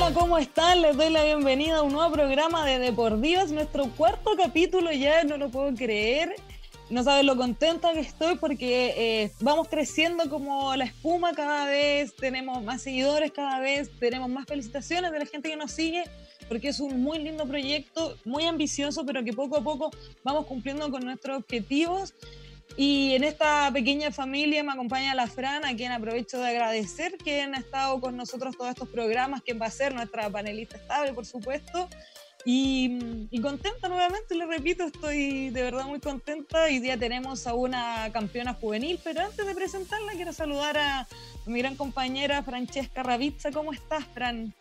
Hola, ¿cómo están? Les doy la bienvenida a un nuevo programa de Deportivas, nuestro cuarto capítulo ya, no lo puedo creer. No sabes lo contenta que estoy porque eh, vamos creciendo como la espuma cada vez, tenemos más seguidores cada vez, tenemos más felicitaciones de la gente que nos sigue, porque es un muy lindo proyecto, muy ambicioso, pero que poco a poco vamos cumpliendo con nuestros objetivos. Y en esta pequeña familia me acompaña la Fran, a quien aprovecho de agradecer que han estado con nosotros todos estos programas, que va a ser nuestra panelista estable, por supuesto. Y, y, contenta nuevamente, le repito, estoy de verdad muy contenta. Hoy día tenemos a una campeona juvenil, pero antes de presentarla quiero saludar a mi gran compañera Francesca Ravizza. ¿Cómo estás, Fran?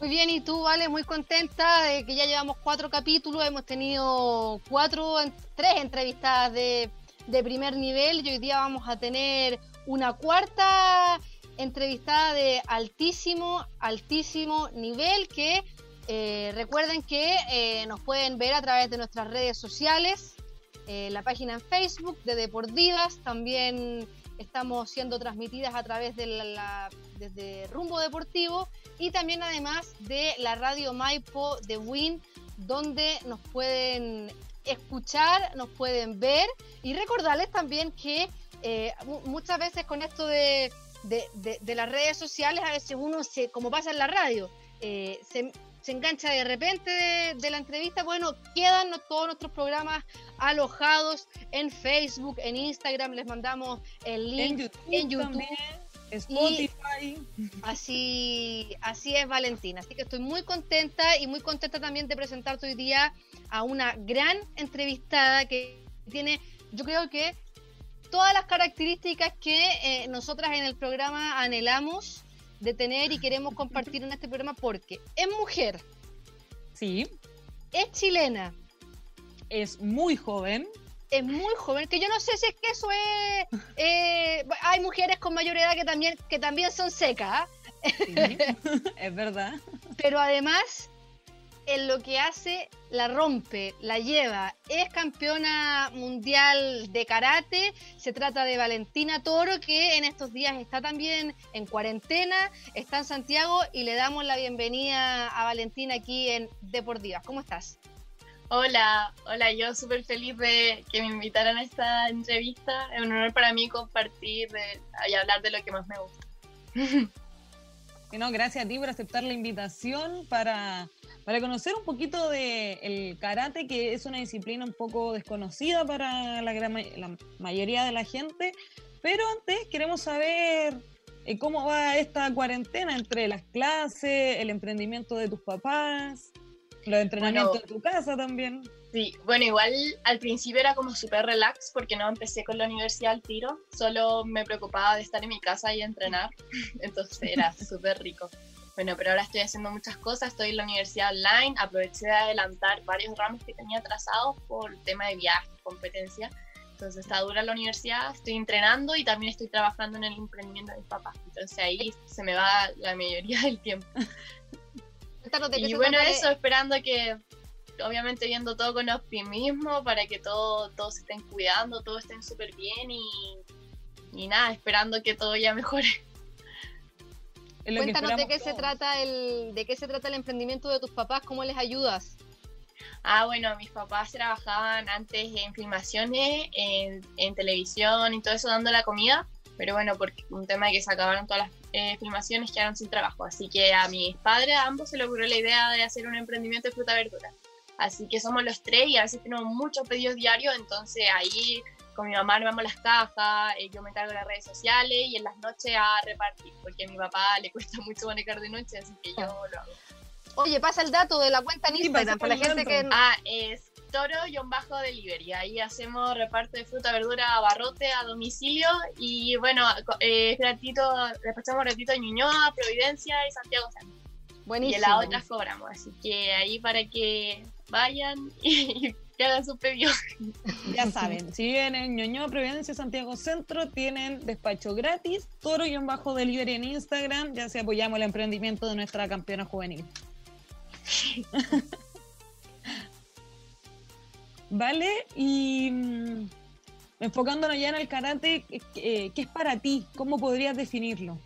Muy bien, y tú, Vale, muy contenta de que ya llevamos cuatro capítulos, hemos tenido cuatro, tres entrevistadas de de primer nivel y hoy día vamos a tener una cuarta entrevistada de altísimo, altísimo nivel que eh, recuerden que eh, nos pueden ver a través de nuestras redes sociales, eh, la página en Facebook de Deportivas, también estamos siendo transmitidas a través de la, desde Rumbo Deportivo y también además de la radio Maipo de Win, donde nos pueden escuchar, nos pueden ver y recordarles también que eh, muchas veces con esto de, de, las redes sociales, a veces uno se, como pasa en la radio, eh, se, se, engancha de repente de, la entrevista. Bueno, quedan todos nuestros programas alojados en Facebook, en Instagram, les mandamos el link en YouTube. Spotify. así, así es Valentina. Así que estoy muy contenta y muy contenta también de presentarte hoy día a una gran entrevistada que tiene, yo creo que todas las características que eh, nosotras en el programa anhelamos de tener y queremos compartir en este programa porque es mujer. Sí. Es chilena. Es muy joven es muy joven, que yo no sé si es que eso es... Eh, hay mujeres con mayor edad que también, que también son secas. es verdad. Pero además, en lo que hace, la rompe, la lleva. Es campeona mundial de karate. Se trata de Valentina Toro, que en estos días está también en cuarentena, está en Santiago y le damos la bienvenida a Valentina aquí en Deportivas. ¿Cómo estás? Hola, hola, yo súper feliz de que me invitaran a esta entrevista. Es un honor para mí compartir y hablar de lo que más me gusta. no, gracias a ti por aceptar la invitación para, para conocer un poquito del el karate, que es una disciplina un poco desconocida para la, la mayoría de la gente. Pero antes queremos saber eh, cómo va esta cuarentena entre las clases, el emprendimiento de tus papás. Los entrenamientos en tu casa también. Sí, bueno, igual al principio era como súper relax porque no empecé con la universidad al tiro, solo me preocupaba de estar en mi casa y entrenar, entonces era súper rico. Bueno, pero ahora estoy haciendo muchas cosas, estoy en la universidad online, aproveché de adelantar varios ramos que tenía trazados por tema de viaje, competencia, entonces está dura la universidad, estoy entrenando y también estoy trabajando en el emprendimiento de mis papás, entonces ahí se me va la mayoría del tiempo y bueno, eso, esperando que, obviamente viendo todo con optimismo para que todo, todos estén cuidando, todos estén súper bien y, nada, esperando que todo ya mejore. Cuéntanos de qué se trata el, de qué se trata el emprendimiento de tus papás, cómo les ayudas. Ah, bueno, mis papás trabajaban antes en filmaciones, en, en televisión y todo eso dando la comida, pero bueno, porque un tema de que se acabaron todas las eh, filmaciones quedaron sin trabajo. Así que a mis padres, a ambos, se les ocurrió la idea de hacer un emprendimiento de fruta verdura. Así que somos los tres y a veces tenemos muchos pedidos diarios, entonces ahí con mi mamá armamos las cajas, eh, yo me encargo de las redes sociales y en las noches a repartir, porque a mi papá le cuesta mucho manejar de noche, así que yo lo hago. Oye, pasa el dato de la cuenta en Instagram para la gente que... Ah, es toro-delivery. Ahí hacemos reparto de fruta, verdura, abarrote a domicilio y bueno, eh, ratito, despachamos ratito a Ñuñoa, Providencia y Santiago Centro. Buenísimo. Y en las otras cobramos, así que ahí para que vayan y, que hagan su pedido. Ya saben, si viven en Ñuñoa, Providencia, Santiago Centro, tienen despacho gratis, toro-delivery en Instagram, ya se apoyamos el emprendimiento de nuestra campeona juvenil. ¿Vale? Y mm, enfocándonos ya en el karate, ¿qué, es para ti? ¿Cómo podrías definirlo?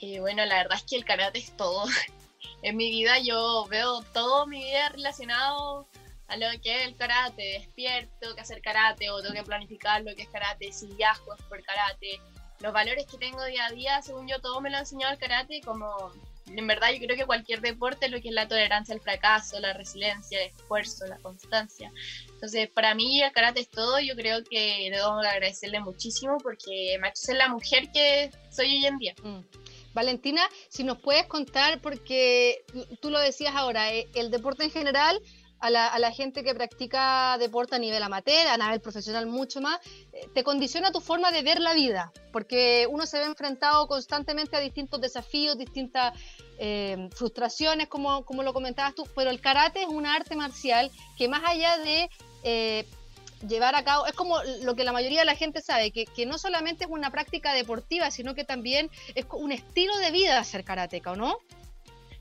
Eh, bueno, la verdad es que el karate es todo. en mi vida yo veo todo mi vida relacionado a lo que es el karate, despierto que hacer karate o tengo que planificar lo que es karate, si viajo es por karate, los valores que tengo día a día, según yo, todo me lo ha enseñado el karate, como en verdad yo creo que cualquier deporte, lo que es la tolerancia al fracaso, la resiliencia, el esfuerzo, la constancia. Entonces, para mí el karate es todo, yo creo que debo agradecerle muchísimo porque me ha hecho ser la mujer que soy hoy en día. Mm. Valentina, si nos puedes contar, porque tú lo decías ahora, eh, el deporte en general a la, gente que practica deporte a nivel amateur, a nivel profesional mucho más, eh, te condiciona tu forma de ver la vida, porque uno se ve enfrentado constantemente a distintos desafíos, distintas eh, frustraciones, como, como lo comentabas tú, pero el karate es un arte marcial que más allá de... Eh, llevar a cabo, es como lo que la mayoría de la gente sabe, que, que, no solamente es una práctica deportiva, sino que también es un estilo de vida hacer karateca, ¿o no?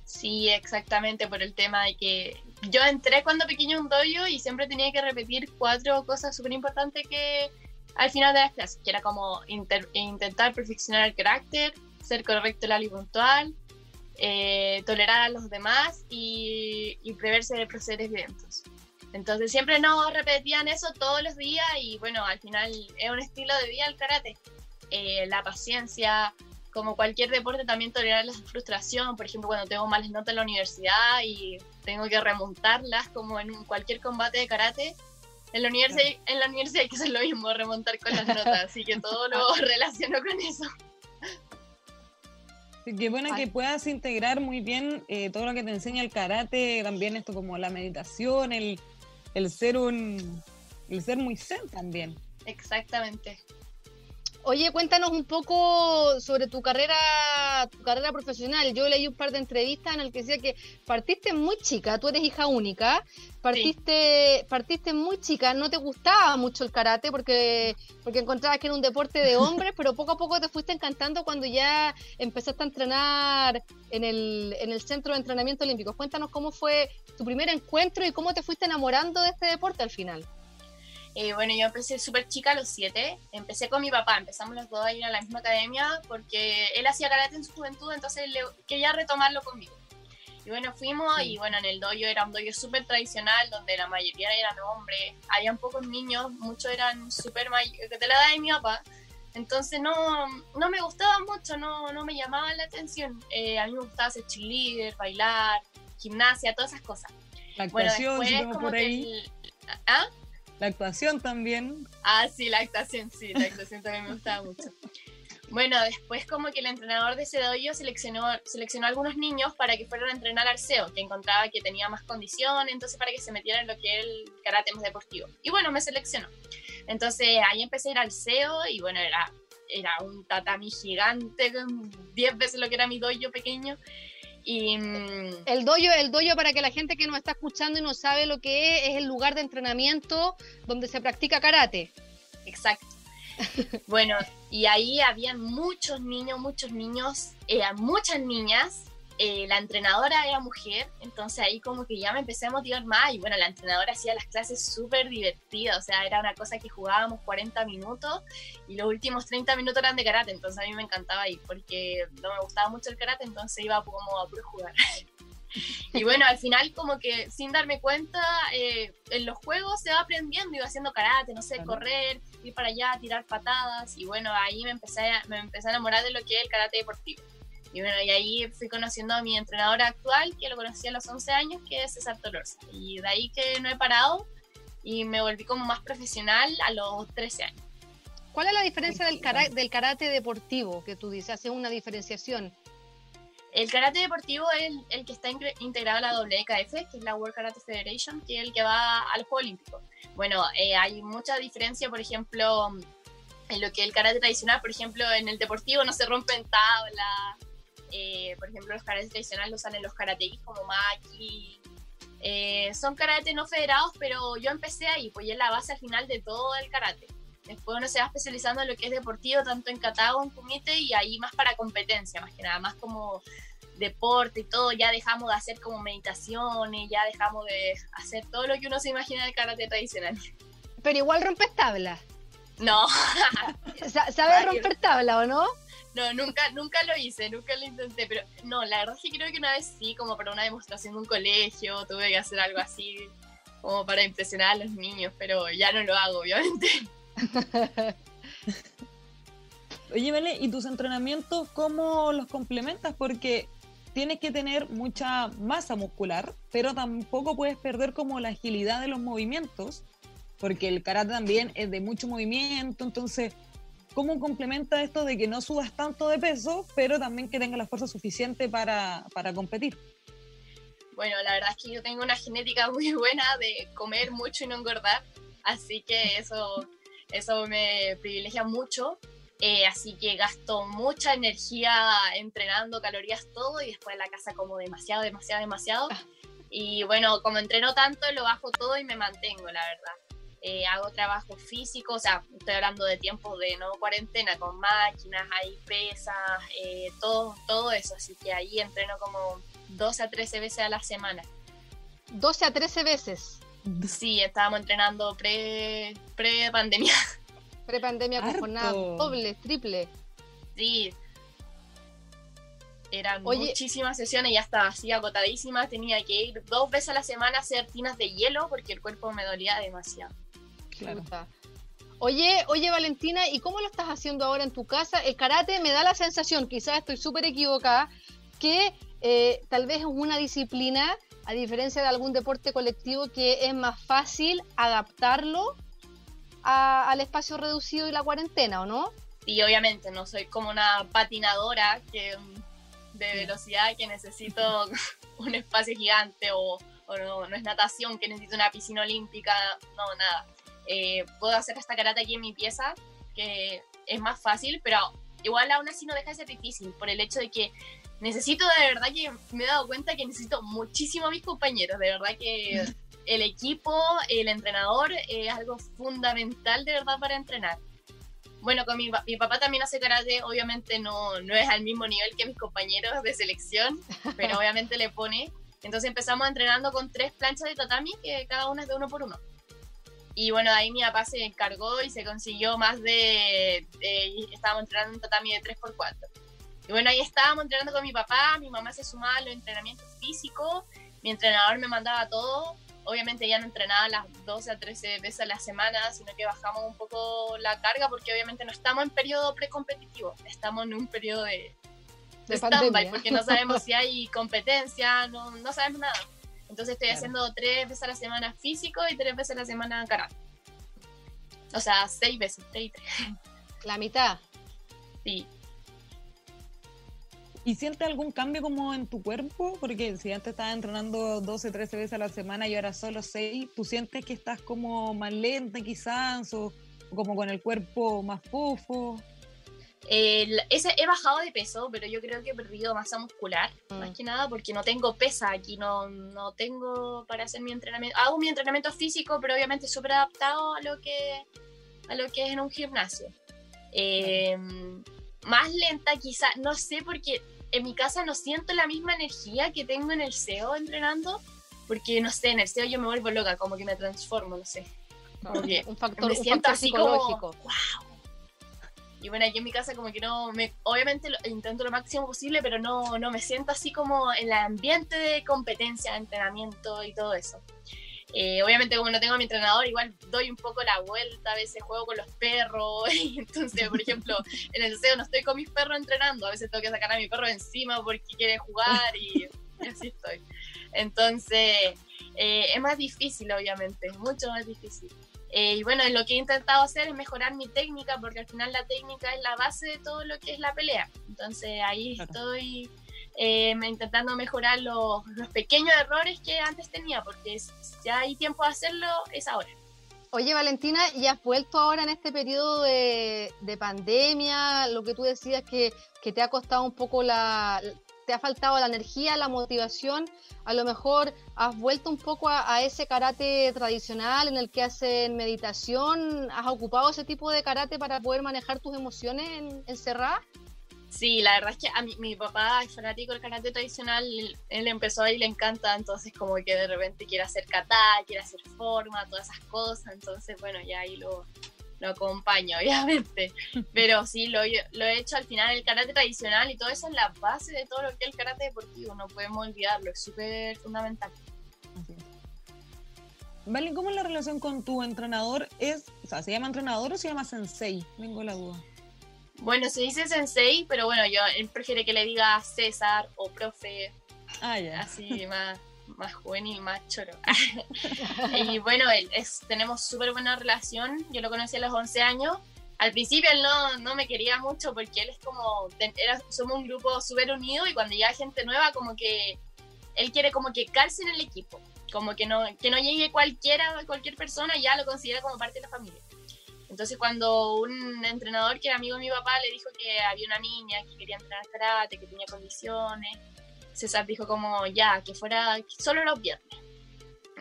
Sí, exactamente, por el tema de que yo entré cuando pequeño un dojo y siempre tenía que repetir cuatro cosas súper importantes que al final de las clases, que era como intentar perfeccionar el carácter, ser correcto, la y puntual, eh, tolerar a los demás y, preverse de procederes violentos. Entonces siempre nos repetían eso todos los días y bueno, al final es un estilo de vida el karate. Eh, la paciencia, como cualquier deporte, también tolerar la frustración. Por ejemplo, cuando tengo malas notas en la universidad y tengo que remontarlas, como en cualquier combate de karate. En la, universidad, en la universidad hay que hacer lo mismo, remontar con las notas, así que todo lo relaciono con eso. Qué bueno que puedas integrar muy bien eh, todo lo que te enseña el karate, también esto como la meditación, el, el ser un el ser muy zen también. Exactamente. Oye, cuéntanos un poco sobre tu carrera, tu carrera profesional. Yo leí un par de entrevistas en el que decía que partiste muy chica, tú eres hija única, partiste, partiste muy chica, no te gustaba mucho el karate porque, porque encontrabas que era un deporte de hombres, pero poco a poco te fuiste encantando cuando ya empezaste a entrenar en el, en el centro de entrenamiento olímpico. Cuéntanos cómo fue tu primer encuentro y cómo te fuiste enamorando de este deporte al final. Eh, bueno, yo empecé súper chica a los siete. Empecé con mi papá. Empezamos los dos a ir a la misma academia porque él hacía karate en su juventud, entonces le, quería retomarlo conmigo. Y bueno, fuimos y bueno, en el dojo era un dojo súper tradicional donde la mayoría eran hombres. Había pocos niños, muchos eran súper mayores, de la edad de mi papá. Entonces no, no me gustaba mucho, no, no me llamaba la atención. Eh, a mí me gustaba ser cheerleader, bailar, gimnasia, todas esas cosas. La actuación, bueno, como por ahí. ¿Ah? La actuación también. Ah, sí, la actuación, sí, la actuación también me gustaba mucho. Bueno, después como que el entrenador de ese dojo seleccionó, seleccionó a algunos niños para que fueran a entrenar al SEO, que encontraba que tenía más condición, entonces para que se metieran en lo que es el karate más deportivo. Y bueno, me seleccionó. Entonces ahí empecé a ir al SEO y bueno, era, era un tatami gigante, 10 veces lo que era mi dojo pequeño. Y, mm, el doyo, el doyo para que la gente que nos está escuchando y no sabe lo que es, es el lugar de entrenamiento donde se practica karate. Exacto. bueno, y ahí habían muchos niños, muchos niños, eh, muchas niñas eh, la entrenadora era mujer, entonces ahí como que ya me empecé a motivar más y bueno, la entrenadora hacía las clases súper divertidas, o sea, era una cosa que jugábamos 40 minutos y los últimos 30 minutos eran de karate, entonces a mí me encantaba ir porque no me gustaba mucho el karate, entonces iba como a puro jugar. y bueno, al final como que sin darme cuenta, eh, en los juegos se va aprendiendo, iba haciendo karate, no sé, correr, ir para allá, tirar patadas y bueno, ahí me empecé, me empecé a enamorar de lo que es el karate deportivo. Y bueno, y ahí fui conociendo a mi entrenadora actual, que lo conocí a los 11 años, que es César Tolorza. Y de ahí que no he parado y me volví como más profesional a los 13 años. ¿Cuál es la diferencia del, del karate deportivo que tú dices? ¿Hace una diferenciación? El karate deportivo es el, que está integrado a la WKF, que es la World Karate Federation, que es el que va al Juego Olímpico. Bueno, eh, hay mucha diferencia, por ejemplo, en lo que el karate tradicional, por ejemplo, en el deportivo no se rompen tablas, eh, por ejemplo, los karates tradicionales los usan en los karateis como Maki. Eh, son karate no federados, pero yo empecé ahí, pues ya es la base al final de todo el karate. Después uno se va especializando en lo que es deportivo, tanto en kata como en kumite, y ahí más para competencia, más que nada, más como deporte y todo. Ya dejamos de hacer como meditaciones, ya dejamos de hacer todo lo que uno se imagina del karate tradicional. Pero igual rompes tabla. No. ¿Sabes romper tabla o no? No, nunca, nunca lo hice, nunca lo intenté, pero no, la verdad es que creo que una vez sí, como para una demostración de un colegio, tuve que hacer algo así, como para impresionar a los niños, pero ya no lo hago, obviamente. Oye, Vale, ¿y tus entrenamientos cómo los complementas? Porque tienes que tener mucha masa muscular, pero tampoco puedes perder como la agilidad de los movimientos, porque el karate también es de mucho movimiento, entonces, ¿cómo complementa esto de que no subas tanto de peso, pero también que tengas la fuerza suficiente para, para competir? Bueno, la verdad es que yo tengo una genética muy buena de comer mucho y no engordar, así que eso, eso me privilegia mucho. Eh, así que gasto mucha energía entrenando, calorías, todo, y después en la casa como demasiado, demasiado, demasiado. Ah. Y bueno, como entreno tanto, lo bajo todo y me mantengo, la verdad. Eh, hago trabajo físico, o sea, estoy hablando de tiempos de no cuarentena, con máquinas, hay pesas, eh, todo, todo eso. Así que ahí entreno como 12 a 13 veces a la semana. 12 a 13 veces. Sí, estábamos entrenando pre, pre pandemia. Pre-pandemia con jornada doble, triple. Sí. Eran muchísimas sesiones, ya estaba así agotadísima. Tenía que ir dos veces a la semana a hacer tinas de hielo porque el cuerpo me dolía demasiado. Claro. Oye, oye Valentina, ¿y cómo lo estás haciendo ahora en tu casa? El karate me da la sensación, quizás estoy súper equivocada, que eh, tal vez es una disciplina, a diferencia de algún deporte colectivo, que es más fácil adaptarlo al espacio reducido y la cuarentena, ¿o no? Y obviamente no soy como una patinadora que de velocidad que necesito un espacio gigante o, no, es natación que necesito una piscina olímpica, no, nada. Eh, puedo hacer esta karate aquí en mi pieza, que es más fácil, pero igual aún así no deja de ser difícil por el hecho de que necesito de verdad que me he dado cuenta que necesito muchísimo a mis compañeros, de verdad que el equipo, el entrenador es algo fundamental de verdad para entrenar. Bueno, con mi, mi, papá también hace karate, obviamente no, no es al mismo nivel que mis compañeros de selección, pero obviamente le pone. Entonces empezamos entrenando con tres planchas de tatami, que cada una es de uno por uno. Y bueno, ahí mi papá se encargó y se consiguió más de... estábamos entrenando un tatami de 3x4. Y bueno, ahí estábamos entrenando con mi papá, mi mamá se sumaba a los entrenamientos físicos, mi entrenador me mandaba todo obviamente ya no entrenaba las 12 a 13 veces a la semana, sino que bajamos un poco la carga porque obviamente no estamos en periodo precompetitivo, estamos en un periodo de, de, stand-by porque no sabemos si hay competencia, no, no sabemos nada. Entonces estoy haciendo tres veces a la semana físico y tres veces a la semana karate. O sea, seis veces, seis tres. La mitad. Sí. ¿Y sientes algún cambio como en tu cuerpo? Porque si antes estabas entrenando 12, 13 veces a la semana y ahora solo 6, ¿tú sientes que estás como más lenta quizás o, como con el cuerpo más ese, he bajado de peso, pero yo creo que he perdido masa muscular, más mm. que nada porque no tengo pesa aquí, no, no tengo para hacer mi entrenamiento. Hago mi entrenamiento físico, pero obviamente súper adaptado a lo que a lo que es en un gimnasio. Em, más lenta quizá, no sé, porque en mi casa no siento la misma energía que tengo en el SEO entrenando, porque no sé, en el SEO yo me vuelvo loca, como que me transformo, no sé. un factor, me siento así psicológico. Como, wow. Y bueno, aquí en mi casa como que no, me, obviamente intento lo máximo posible, pero no, no me siento así como en el ambiente de competencia, de entrenamiento y todo eso. Eh, obviamente como no tengo a mi entrenador, igual doy un poco la vuelta, a veces juego con los perros, entonces, por ejemplo, en el SEO no estoy con mis perros entrenando, a veces tengo que sacar a mi perro encima porque quiere jugar y, así estoy. Entonces, eh, es más difícil, obviamente, mucho más difícil. Eh, y bueno, lo que he intentado hacer es mejorar mi técnica, porque al final la técnica es la base de todo lo que es la pelea. Entonces ahí estoy eh, intentando mejorar los, pequeños errores que antes tenía, porque si ya hay tiempo de hacerlo, es ahora. Oye, Valentina, ¿y has vuelto ahora en este periodo de, pandemia? Lo que tú decías que, que, te ha costado un poco la. Te ha faltado la energía, la motivación. A lo mejor has vuelto un poco a, ese karate tradicional en el que hacen meditación. ¿Has ocupado ese tipo de karate para poder manejar tus emociones encerradas? Sí, la verdad es que a mi, mi papá es fanático del karate tradicional, él, empezó ahí y le encanta, entonces como que de repente quiere hacer kata, quiere hacer forma, todas esas cosas, entonces bueno, ya ahí lo, lo acompaño, obviamente. Pero sí, lo, lo he hecho al final, el karate tradicional y todo eso es la base de todo lo que es el karate deportivo, no podemos olvidarlo, es súper fundamental. Vale, ¿cómo es la relación con tu entrenador? ¿Es, o sea, ¿se llama entrenador o se llama sensei? Tengo la duda. Bueno, se dice sensei, pero bueno, yo él prefiere que le diga César o profe. Ah, ya. Así más, más juvenil, más choro. y bueno, él es, tenemos súper buena relación. Yo lo conocí a los 11 años. Al principio él no, no me quería mucho porque él es como, era, somos un grupo súper unido y cuando llega gente nueva como que él quiere como que calce en el equipo. Como que no, que no llegue cualquiera, cualquier persona, ya lo considera como parte de la familia. Entonces cuando un entrenador que era amigo de mi papá le dijo que había una niña que quería entrenar karate, que tenía condiciones, César dijo como ya, que fuera solo los viernes.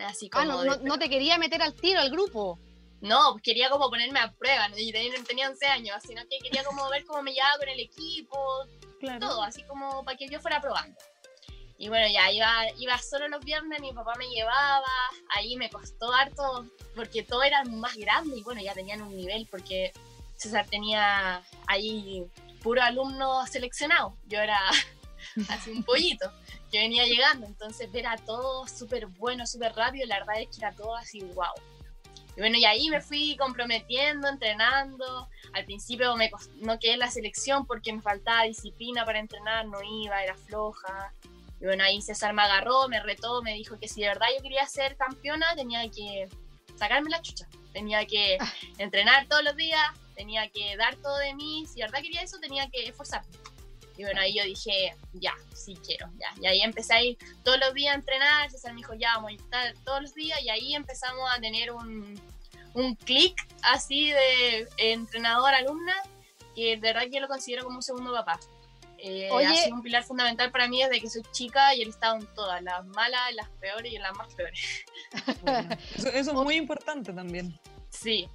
Así ah, como no, no, te quería meter al tiro al grupo. No, quería como ponerme a prueba, y tenía 11 años, sino que quería como ver cómo me llevaba con el equipo, todo, así como para que yo fuera probando. Y bueno, ya iba, iba solo los viernes, mi papá me llevaba, ahí me costó harto, porque todo era más grande y bueno, ya tenían un nivel, porque César tenía ahí puro alumno seleccionado, yo era así un pollito que venía llegando, entonces era todo súper bueno, súper rápido, la verdad es que era todo así, wow. Y bueno, y ahí me fui comprometiendo, entrenando. Al principio me no quedé en la selección porque me faltaba disciplina para entrenar, no iba, era floja. Y bueno, ahí César me agarró, me retó, me dijo que si de verdad yo quería ser campeona, tenía que sacarme la chucha. Tenía que ah. entrenar todos los días, tenía que dar todo de mí. Si de verdad quería eso, tenía que esforzarme. Y bueno, ahí yo dije, ya, sí quiero, ya. Y ahí empecé a ir todos los días a entrenar. César me dijo, ya, vamos a estar todos los días. Y ahí empezamos a tener un, un clic así de entrenador-alumna, que de verdad yo lo considero como un segundo papá. Eh, ha sido un pilar fundamental para mí desde que soy chica y él estado en todas, las malas, las peores y las más peores. eso, es muy importante también. Sí.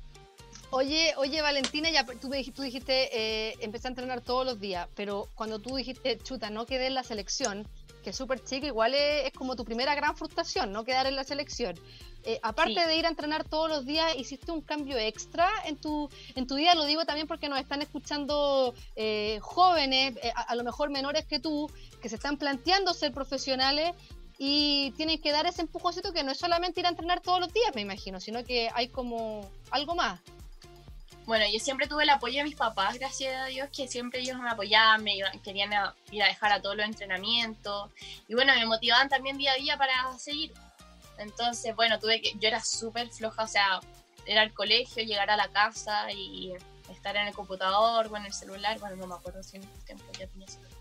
Oye, oye Valentina, ya tú, tú dijiste, eh, empecé a entrenar todos los días, pero cuando tú dijiste, chuta, no quedé en la selección, que es súper chica, igual es, es, como tu primera gran frustración, no quedar en la selección. Eh, aparte de ir a entrenar todos los días, ¿hiciste un cambio extra en tu, en tu día? Lo digo también porque nos están escuchando eh, jóvenes, eh, a, lo mejor menores que tú, que se están planteando ser profesionales y tienen que dar ese empujoncito que no es solamente ir a entrenar todos los días, me imagino, sino que hay como algo más. Bueno, yo siempre tuve el apoyo de mis papás, gracias a Dios, que siempre ellos me apoyaban, me querían ir a dejar a todos los entrenamientos. Y bueno, me motivaban también día a día para seguir. Entonces, bueno, tuve que, yo era súper floja, o sea, era al colegio, llegar a la casa y estar en el computador o en el celular, bueno, no me acuerdo si en ese tiempo ya tenía celular.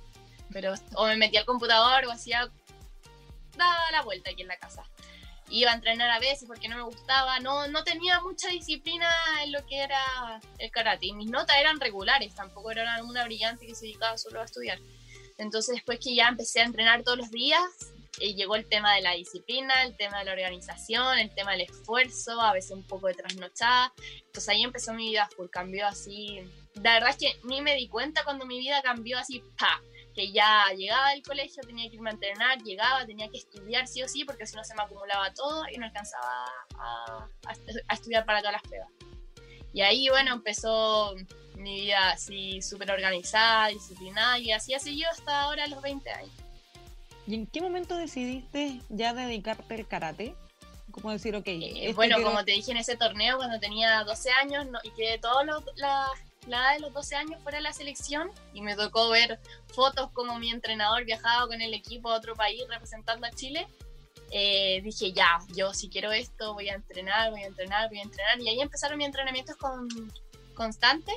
Pero, o me metía al computador o hacía, daba la vuelta aquí en la casa. Iba a entrenar a veces porque no me gustaba, no, no tenía mucha disciplina en lo que era el karate. Y mis notas eran regulares, tampoco era una brillante que se dedicaba solo a estudiar. Entonces, después que ya empecé a entrenar todos los días, eh, llegó el tema de la disciplina, el tema de la organización, el tema del esfuerzo, a veces un poco de trasnochada. Entonces ahí empezó mi vida full, cambió así. La verdad es que ni me di cuenta cuando mi vida cambió así, pa, ya llegaba del colegio, tenía que irme a entrenar, llegaba, tenía que estudiar sí o sí, porque si no se me acumulaba todo y no alcanzaba a, a estudiar para todas las pruebas. Y ahí, bueno, empezó mi vida así súper organizada, disciplinada, y así ha seguido hasta ahora los 20 años. ¿Y en qué momento decidiste ya dedicarte al karate? ¿Cómo decir, ok? Eh, este bueno, como te dije en ese torneo, cuando tenía 12 años y quedé todos los, la, edad de los 12 años fuera de la selección y me tocó ver fotos como mi entrenador viajaba con el equipo a otro país representando a Chile. Eh, dije, ya, yo si quiero esto, voy a entrenar, voy a entrenar, voy a entrenar. Y ahí empezaron mis entrenamientos con, constantes.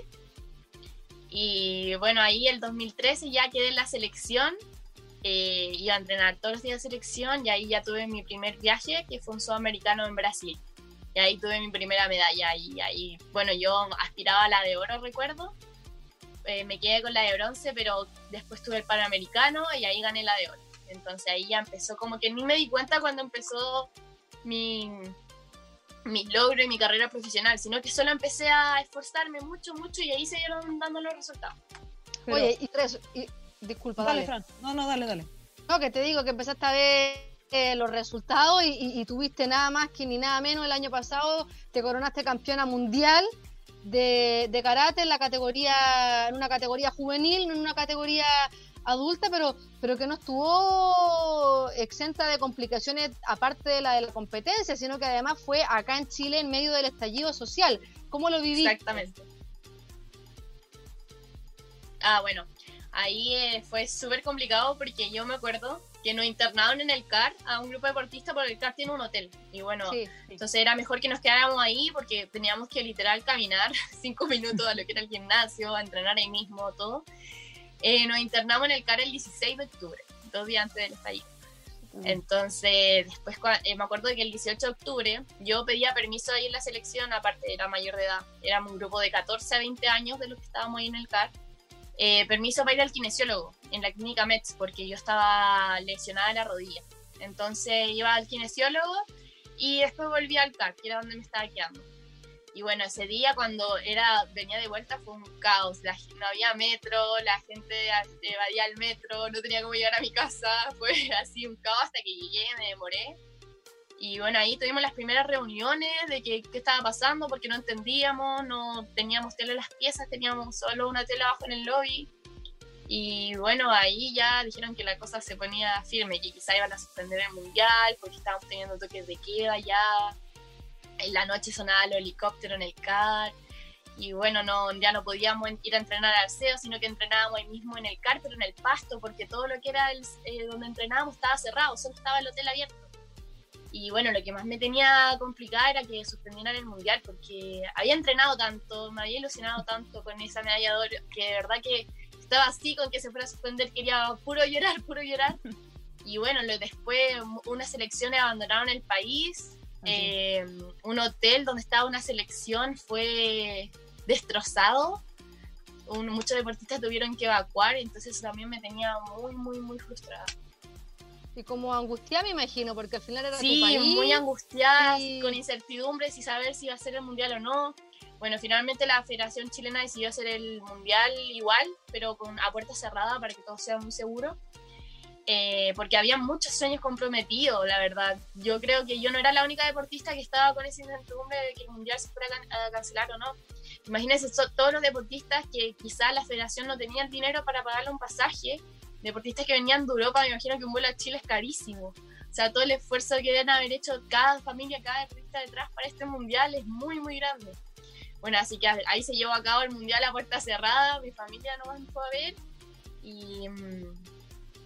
Y bueno, ahí el 2013 ya quedé en la selección eh, iba a entrenar todos los días de selección y ahí ya tuve mi primer viaje, que fue un sudamericano en Brasil. Y ahí tuve mi primera medalla y ahí, bueno, yo aspiraba a la de oro, recuerdo. Eh, me quedé con la de bronce, pero después tuve el panamericano y ahí gané la de oro. Entonces ahí ya empezó, como que ni me di cuenta cuando empezó mi, mi logro y mi carrera profesional, sino que solo empecé a esforzarme mucho, mucho y ahí se dieron dando los resultados. Oye, y, tres, y Disculpa, dale. Fran. No, no, dale, dale. No, que te digo que empezaste a ver eh, los resultados y, tuviste nada más que ni nada menos el año pasado, te coronaste campeona mundial de, de karate en la categoría, en una categoría juvenil, en una categoría adulta, pero, pero que no estuvo exenta de complicaciones aparte de la de la competencia, sino que además fue acá en Chile en medio del estallido social. ¿Cómo lo viviste? Exactamente. Ah, bueno, ahí eh, fue súper complicado porque yo me acuerdo que nos internaron en el CAR a un grupo de deportistas porque el CAR tiene un hotel. Y bueno, entonces era mejor que nos quedáramos ahí porque teníamos que literal caminar cinco minutos a lo que era el gimnasio, a entrenar ahí mismo, todo. Eh, nos internamos en el CAR el 16 de octubre, dos días antes del estallido. Mm. Entonces, después eh, me acuerdo que el 18 de octubre yo pedía permiso ahí en la selección, aparte era mayor de edad, éramos un grupo de 14 a 20 años de los que estábamos ahí en el CAR eh, permiso para ir al kinesiólogo en la clínica METS porque yo estaba lesionada en la rodilla. Entonces iba al kinesiólogo y después volví al CAR, que era donde me estaba quedando. Y bueno, ese día cuando era venía de vuelta fue un caos. no había metro, la gente evadía el metro, no tenía cómo llegar a mi casa. Fue así un caos hasta que llegué, me demoré. Y bueno, ahí tuvimos las primeras reuniones de qué estaba pasando porque no entendíamos, no teníamos tele en las piezas, teníamos solo una tele abajo en el lobby. Y bueno, ahí ya dijeron que la cosa se ponía firme, que quizá iban a suspender el mundial porque estábamos teniendo toques de queda ya. En la noche sonaba el helicóptero en el CAR. Y bueno, no, ya no podíamos ir a entrenar al CEO, sino que entrenábamos ahí mismo en el CAR, pero en el pasto, porque todo lo que era el, eh, donde entrenábamos estaba cerrado, solo estaba el hotel abierto. Y bueno, lo que más me tenía complicada era que suspendieran el mundial, porque había entrenado tanto, me había ilusionado tanto con esa medalla de oro, que de verdad que estaba así con que se fuera a suspender, quería puro llorar, puro llorar. Y bueno, después unas selecciones abandonaron el país, eh, un hotel donde estaba una selección fue destrozado, muchos deportistas tuvieron que evacuar, entonces también me tenía muy, muy, muy frustrada y como angustiada me imagino, porque al final era sí, tu país. muy angustiada, con incertidumbres y saber si iba a ser el mundial o no. Bueno, finalmente la Federación Chilena decidió hacer el mundial igual, pero con a puerta cerrada para que todo sea muy seguro. Eh, porque había muchos sueños comprometidos, la verdad. Yo creo que yo no era la única deportista que estaba con esa incertidumbre de que el mundial se fuera a cancelar o no. Imagínense todos los deportistas que quizá la federación no tenía el dinero para pagarle un pasaje deportistas que venían de Europa, me imagino que un vuelo a Chile es carísimo. O sea, todo el esfuerzo que deben haber hecho cada familia, cada deportista detrás para este mundial es muy, muy grande. Bueno, así que ahí se llevó a cabo el mundial a puerta cerrada, mi familia no me fue a ver. Y, mm,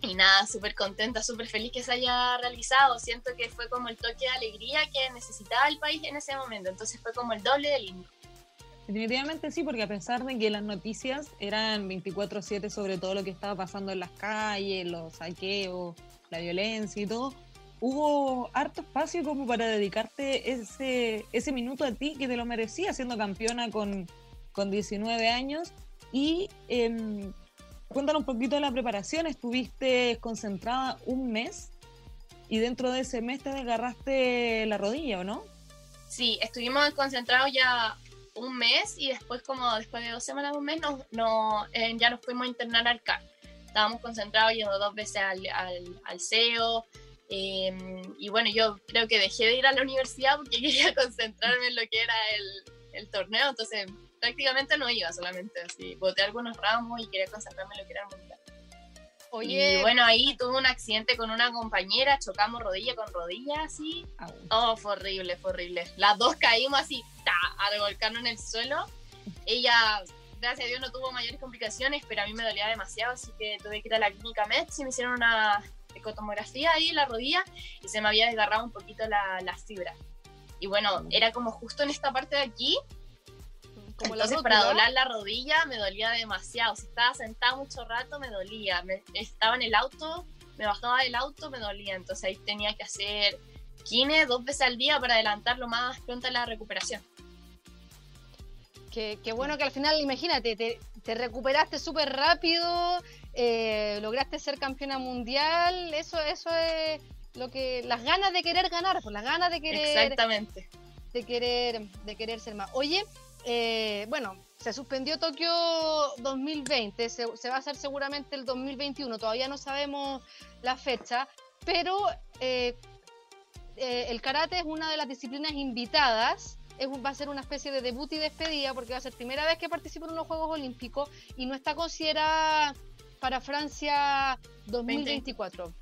y nada, súper contenta, súper feliz que se haya realizado. Siento que fue como el toque de alegría que necesitaba el país en ese momento. Entonces fue como el doble de lindo. Definitivamente sí, porque a pesar de que las noticias eran 24/7 sobre todo lo que estaba pasando en las calles, los saqueos, la violencia y todo, hubo harto espacio como para dedicarte ese, ese minuto a ti que te lo merecía siendo campeona con, con 19 años. Y eh, cuéntanos un poquito de la preparación, estuviste concentrada un mes y dentro de ese mes te desgarraste la rodilla, ¿o no? Sí, estuvimos concentrados ya un mes y después, como después de dos semanas, un mes, no, eh, ya nos fuimos a internar al CAR. Estábamos concentrados yendo dos veces al, al, al CEO. Em, y bueno, yo creo que dejé de ir a la universidad porque quería concentrarme en lo que era el, el torneo, entonces prácticamente no iba solamente así. Boté algunos ramos y quería concentrarme en lo que era el mundial. Oye. Y bueno, ahí tuve un accidente con una compañera, chocamos rodilla con rodilla así. Oh, fue horrible, fue horrible. Las dos caímos así, ta, a revolcarnos en el suelo. Ella, gracias a Dios, no tuvo mayores complicaciones, pero a mí me dolía demasiado, así que tuve que ir a la clínica MEDS y me hicieron una ecotomografía ahí en la rodilla y se me había desgarrado un poquito la, la fibra. Y bueno, era como justo en esta parte de aquí, entonces, para doblar la rodilla me dolía demasiado. Si estaba sentada mucho rato, me dolía. estaba en el auto, me bajaba del auto, me dolía. Entonces ahí tenía que hacer kine dos veces al día para adelantar lo más pronto la recuperación. Qué, bueno que al final, imagínate, te, recuperaste súper rápido, eh, lograste ser campeona mundial. Eso, eso es lo que. Las ganas de querer ganar, pues las ganas de querer. Exactamente. De querer, de querer ser más. Oye, eh, bueno, se suspendió Tokio 2020, se, va a hacer seguramente el 2021, todavía no sabemos la fecha, pero eh, eh, el karate es una de las disciplinas invitadas es, va a ser una especie de debut y despedida porque va a ser primera vez que participa en unos Juegos Olímpicos y no está considerada para Francia 2024.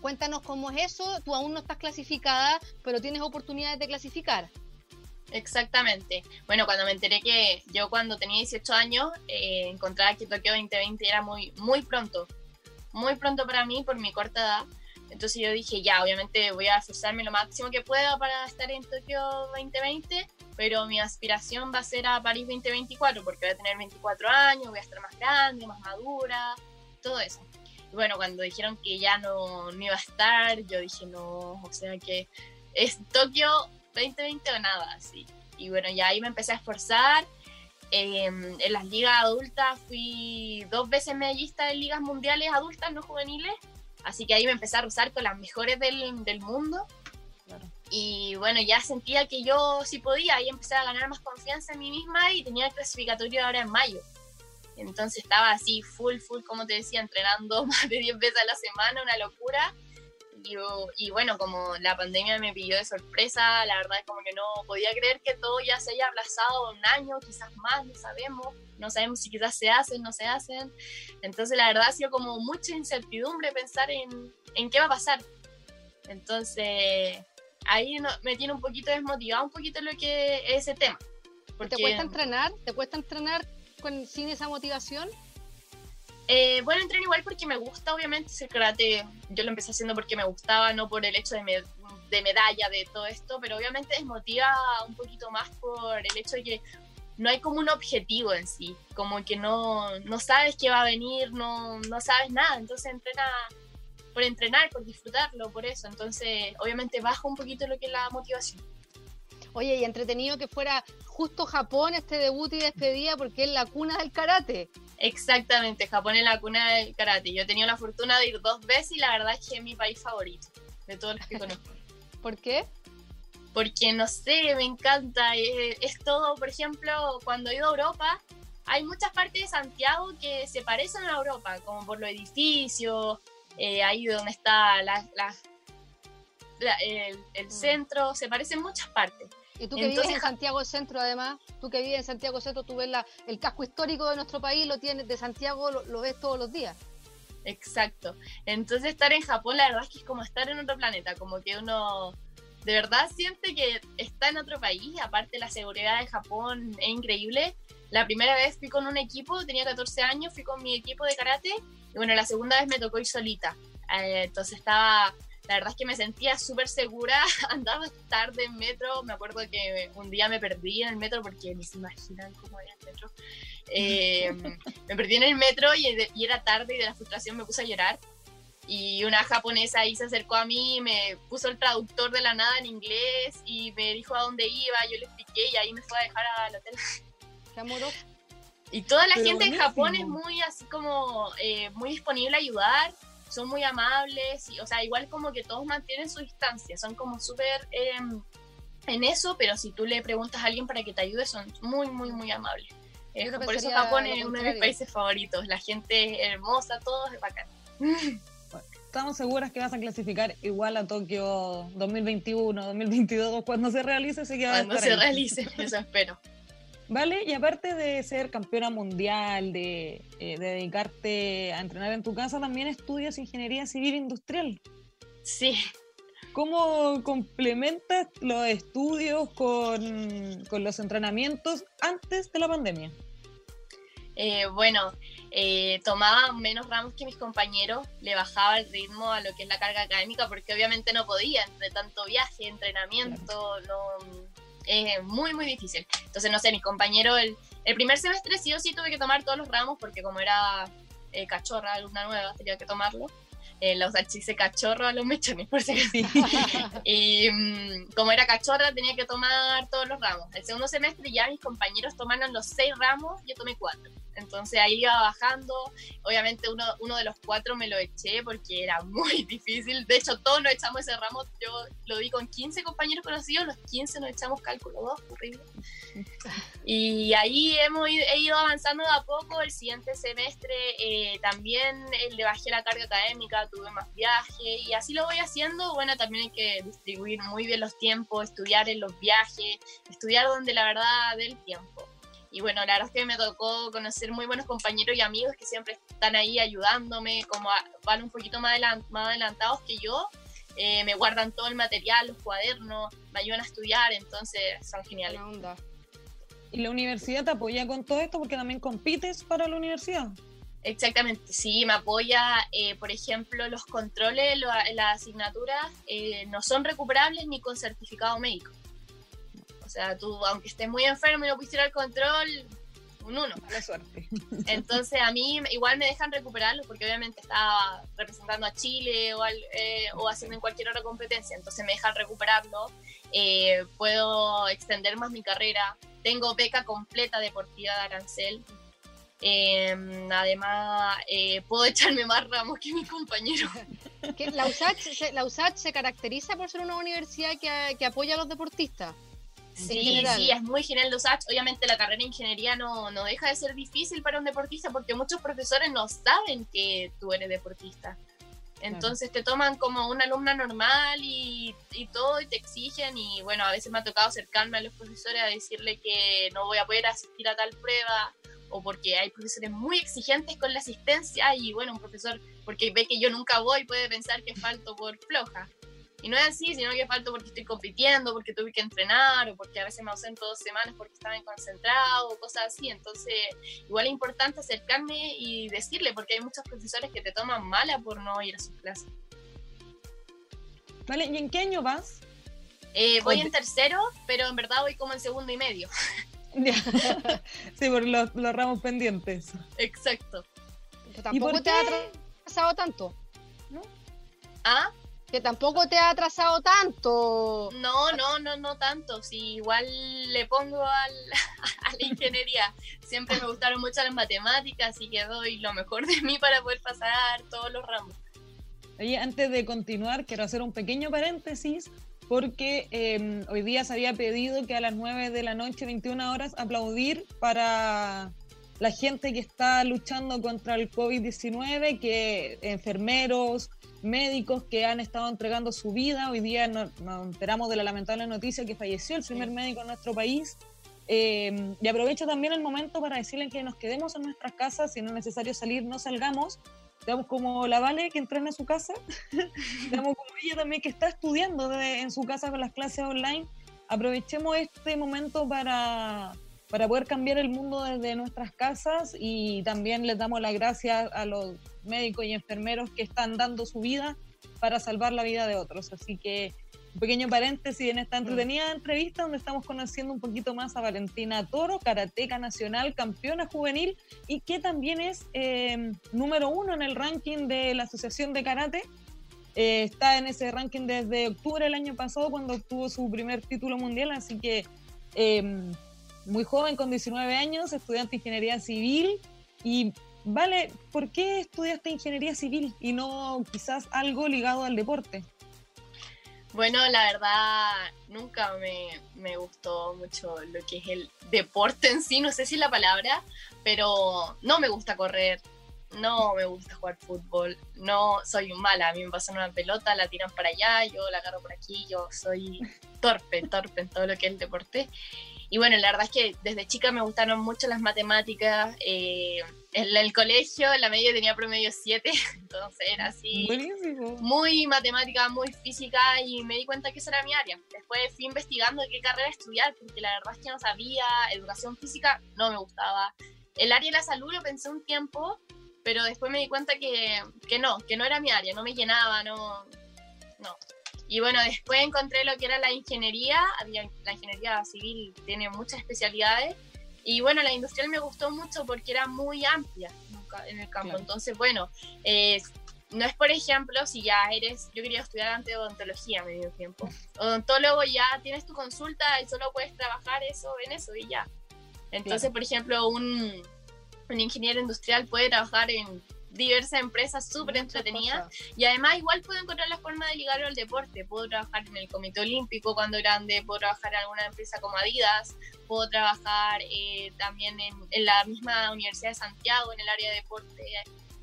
Cuéntanos cómo es eso, tú aún no estás clasificada, pero tienes oportunidades de clasificar. Exactamente. Bueno, cuando me enteré que yo cuando tenía 18 años eh, encontraba que Tokio 2020 era muy, muy pronto, muy pronto para mí por mi corta edad. Entonces yo dije, ya, obviamente voy a esforzarme lo máximo que pueda para estar en Tokio 2020, pero mi aspiración va a ser a París 2024, porque voy a tener 24 años, voy a estar más grande, más madura, todo eso. Y bueno, cuando dijeron que ya no, no iba a estar, yo dije, no, o sea que es Tokio 2020 o nada, así. Y bueno, ya ahí me empecé a esforzar. Em, en las ligas adultas fui dos veces medallista en ligas mundiales adultas, no juveniles. Así que ahí me empecé a rozar con las mejores del, del mundo. Y bueno, ya sentía que yo sí podía, ahí empecé a ganar más confianza en mí misma y tenía el clasificatorio ahora en mayo. Entonces estaba así, full, full, como te decía, entrenando más de 10 veces a la semana, una locura. Y, bueno, como la pandemia me pilló de sorpresa, la verdad es como que no podía creer que todo ya se haya aplazado un año, quizás más, no sabemos, no sabemos si quizás se hacen, no se hacen. Entonces la verdad ha sido como mucha incertidumbre pensar en, en qué va a pasar. Entonces ahí me tiene un poquito desmotivado un poquito lo que es ese tema. Porque, ¿Te cuesta entrenar? ¿Te cuesta entrenar con, sin esa motivación? Eh, bueno, entreno igual porque me gusta, obviamente, ese karate. Yo lo empecé haciendo porque me gustaba, no por el hecho de, de medalla, de todo esto, pero obviamente desmotiva un poquito más por el hecho de que no hay como un objetivo en sí, como que no, no sabes qué va a venir, no, no sabes nada, entonces entrena por entrenar, por disfrutarlo, por eso, entonces obviamente baja un poquito lo que es la motivación. Oye, y entretenido que fuera justo Japón este debut y despedida porque es la cuna del karate. Exactamente, Japón es la cuna del karate. Yo he tenido la fortuna de ir dos veces y la verdad es que es mi país favorito de todos los que conozco. ¿Por qué? Porque no sé, me encanta. Es, todo, por ejemplo, cuando he ido a Europa, hay muchas partes de Santiago que se parecen a Europa, como por los edificios, eh, ahí donde está la, el, el, mm. centro, se parecen muchas partes. Y tú que vives en Santiago Centro, además, tú que vives en Santiago Centro, tú ves la, el casco histórico de nuestro país, lo tienes de Santiago, lo, ves todos los días. Exacto. Entonces estar en Japón, la verdad es que es como estar en otro planeta, como que uno de verdad siente que está en otro país, aparte la seguridad de Japón es increíble. La primera vez fui con un equipo, tenía 14 años, fui con mi equipo de karate, y bueno, la segunda vez me tocó ir solita. Eh, entonces estaba la verdad es que me sentía súper segura, andaba tarde en metro, me acuerdo que un día me perdí en el metro porque ni se imaginan cómo era el metro. Eh, me perdí en el metro y, era tarde y de la frustración me puse a llorar. Y una japonesa ahí se acercó a mí, me puso el traductor de la nada en inglés y me dijo a dónde iba, yo le expliqué y ahí me fue a dejar al hotel. Qué amoroso. Y toda la gente en Japón es muy así como eh, muy disponible a ayudar son muy amables, y, o sea, igual como que todos mantienen su distancia, son como súper em, en eso, pero si tú le preguntas a alguien para que te ayude, son muy, muy, muy amables. Eh, por eso Japón es uno de mis países favoritos, la gente es hermosa, todos es bacán. Estamos seguras que vas a clasificar igual a Tokio 2021, 2022, cuando se realice, sí que Cuando se realice, eso espero. ¿Vale? Y aparte de ser campeona mundial, de, eh, dedicarte a entrenar en tu casa, también estudias ingeniería civil industrial. Sí. ¿Cómo complementas los estudios con, los entrenamientos antes de la pandemia? Eh, bueno, eh, tomaba menos ramos que mis compañeros, le bajaba el ritmo a lo que es la carga académica porque obviamente no podía, entre tanto viaje, entrenamiento, no es muy, muy difícil. Entonces, no sé, mi compañero, el, el primer semestre sí o sí tuve que tomar todos los ramos porque como era eh, cachorra, alumna nueva, tenía que tomarlo. Eh, los hice cachorro a los mechones, por si sí. y mm, como era cachorra, tenía que tomar todos los ramos. El segundo semestre ya mis compañeros tomaron los seis ramos, yo tomé cuatro. Entonces ahí iba bajando. Obviamente uno, uno de los cuatro me lo eché porque era muy difícil. De hecho, todos nos echamos ese ramo. Yo lo di con 15 compañeros conocidos, los 15 nos echamos cálculo 2, horrible. Y ahí hemos ido, he ido avanzando de a poco. El siguiente semestre eh, también le bajé la carga académica, tuve más viajes y así lo voy haciendo. Bueno, también hay que distribuir muy bien los tiempos, estudiar en los viajes, estudiar donde la verdad dé el tiempo. Y bueno, la verdad es que me tocó conocer muy buenos compañeros y amigos que siempre están ahí ayudándome, como van un poquito más, más adelantados que yo. Eh, me guardan todo el material, los cuadernos, me ayudan a estudiar, entonces son geniales. ¿Y la universidad te apoya con todo esto porque también compites para la universidad? Exactamente, sí, me apoya, eh, por ejemplo, los controles, las asignaturas eh, no son recuperables ni con certificado médico. O sea, tú, aunque estés muy enfermo y no pudiste ir al control, un uno. Mala suerte. Entonces, a mí igual me dejan recuperarlo porque obviamente estaba representando a Chile o, eh, o haciendo en cualquier otra competencia. Entonces, me dejan recuperarlo. puedo extender más mi carrera. Tengo beca completa deportiva de Arancel. Em, además, eh, puedo echarme más ramos que mi compañero. ¿La USACH, la USACH se caracteriza por ser una universidad que, que apoya a los deportistas? Sí, sí, es muy genial la USACH. Obviamente la carrera de ingeniería no, no deja de ser difícil para un deportista porque muchos profesores no saben que tú eres deportista. Entonces te toman como una alumna normal y, y, todo y te exigen y bueno, a veces me ha tocado acercarme a los profesores a decirle que no voy a poder asistir a tal prueba o porque hay profesores muy exigentes con la asistencia y bueno, un profesor porque ve que yo nunca voy puede pensar que falto por floja. Y no es así, sino que falto porque estoy compitiendo, porque tuve que entrenar, o porque a veces me ausento dos semanas porque estaba concentrado, o cosas así. Entonces, igual es importante acercarme y decirle, porque hay muchos profesores que te toman mala por no ir a sus clases. Vale, ¿y en qué año vas? Eh, voy en tercero, pero en verdad voy como en segundo y medio. sí, por los, ramos pendientes. Exacto. tampoco te ha atrasado tanto, ¿no? ¿Ah? Que tampoco te ha atrasado tanto. No, no, no, no tanto. Si igual le pongo al, a la ingeniería. Siempre me gustaron mucho las matemáticas y que doy lo mejor de mí para poder pasar todos los ramos. Oye, antes de continuar, quiero hacer un pequeño paréntesis porque em, hoy día se había pedido que a las 9 de la noche, 21 horas, aplaudir para la gente que está luchando contra el COVID-19, que enfermeros, médicos que han estado entregando su vida. Hoy día nos, enteramos de la lamentable noticia que falleció el primer médico en nuestro país. Em, y aprovecho también el momento para decirles que nos quedemos en nuestras casas, si no es necesario salir, no salgamos, digamos, como la Vale que entrena en su casa, digamos, como ella también que está estudiando en su casa con las clases online, aprovechemos este momento para, para poder cambiar el mundo desde nuestras casas y también les damos las gracias a los médicos y enfermeros que están dando su vida para salvar la vida de otros. Así que un pequeño paréntesis en esta entretenida entrevista donde estamos conociendo un poquito más a Valentina Toro, karateca nacional, campeona juvenil y que también es em, número uno en el ranking de la Asociación de Karate. Eh, está en ese ranking desde octubre del año pasado cuando obtuvo su primer título mundial, así que em, muy joven, con 19 años, estudiante de ingeniería civil. Y vale, ¿por qué estudiaste ingeniería civil y no quizás algo ligado al deporte? Bueno, la verdad, nunca me, gustó mucho lo que es el deporte en sí, no sé si es la palabra, pero no me gusta correr, no me gusta jugar fútbol, no soy mala, a mí me pasan una pelota, la tiran para allá, yo la agarro por aquí, yo soy torpe, torpe en todo lo que es el deporte. Y bueno, la verdad es que desde chica me gustaron mucho las matemáticas. Eh, en el colegio, en la media tenía promedio 7, entonces era así. Muy matemática, muy física y me di cuenta que esa era mi área. Después fui investigando qué carrera estudiar, porque la verdad es que no sabía. Educación física no me gustaba. El área de la salud lo pensé un tiempo, pero después me di cuenta que, que no, que no era mi área, no me llenaba, no. No. Y bueno, después encontré lo que era la ingeniería. La ingeniería civil tiene muchas especialidades. Y bueno, la industrial me gustó mucho porque era muy amplia en el campo. Entonces, bueno, eh, no es por ejemplo si ya eres, yo quería estudiar antes odontología medio tiempo. Odontólogo ya tienes tu consulta y solo puedes trabajar eso en eso y ya. Entonces, por ejemplo, un, un ingeniero industrial puede trabajar en diversas empresas súper entretenidas y además igual puedo encontrar la forma de ligarlo al deporte. Puedo trabajar en el Comité Olímpico cuando grande, puedo trabajar en alguna empresa como Adidas, puedo trabajar eh, también en, en, la misma Universidad de Santiago en el área de deporte.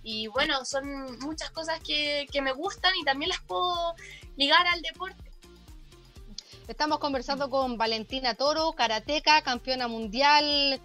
Y bueno, son muchas cosas que, que me gustan y también las puedo ligar al deporte. Estamos conversando con Valentina Toro, karateca, campeona mundial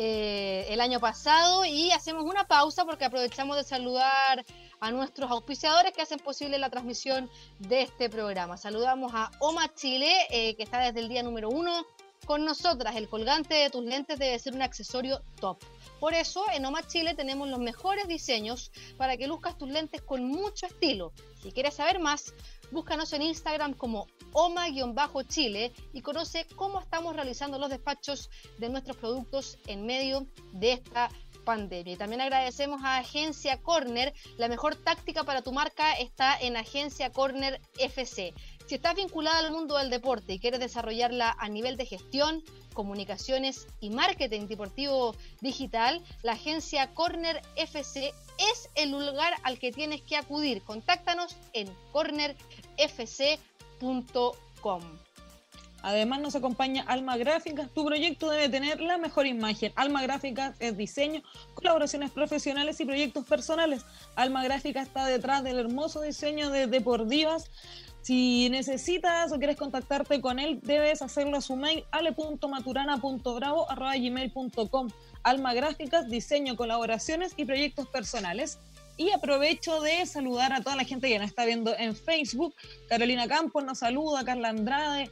eh, el año pasado y hacemos una pausa porque aprovechamos de saludar a nuestros auspiciadores que hacen posible la transmisión de este programa. Saludamos a Oma Chile, eh, que está desde el día número uno con nosotras. El colgante de tus lentes debe ser un accesorio top. Por eso, en Oma Chile tenemos los mejores diseños para que luzcas tus lentes con mucho estilo. Si quieres saber más, búscanos en Instagram como OMA-Chile y conoce cómo estamos realizando los despachos de nuestros productos en medio de esta pandemia. Y también agradecemos a Agencia Corner. La mejor táctica para tu marca está en Agencia Corner FC. Si estás vinculada al mundo del deporte y quieres desarrollarla a nivel de gestión, comunicaciones y marketing deportivo digital, la agencia Corner FC es el lugar al que tienes que acudir. Contáctanos en cornerfc.com. Además nos acompaña Alma Gráficas. Tu proyecto debe tener la mejor imagen. Alma Gráficas es diseño, colaboraciones profesionales y proyectos personales. Alma Gráficas está detrás del hermoso diseño de Deportivas. Si necesitas o quieres contactarte con él, debes hacerlo a su mail ale.maturana.bravo.gmail.com Alma Gráficas, diseño, colaboraciones y proyectos personales. Y aprovecho de saludar a toda la gente que nos está viendo en Facebook. Carolina Campos nos saluda, Carla Andrade,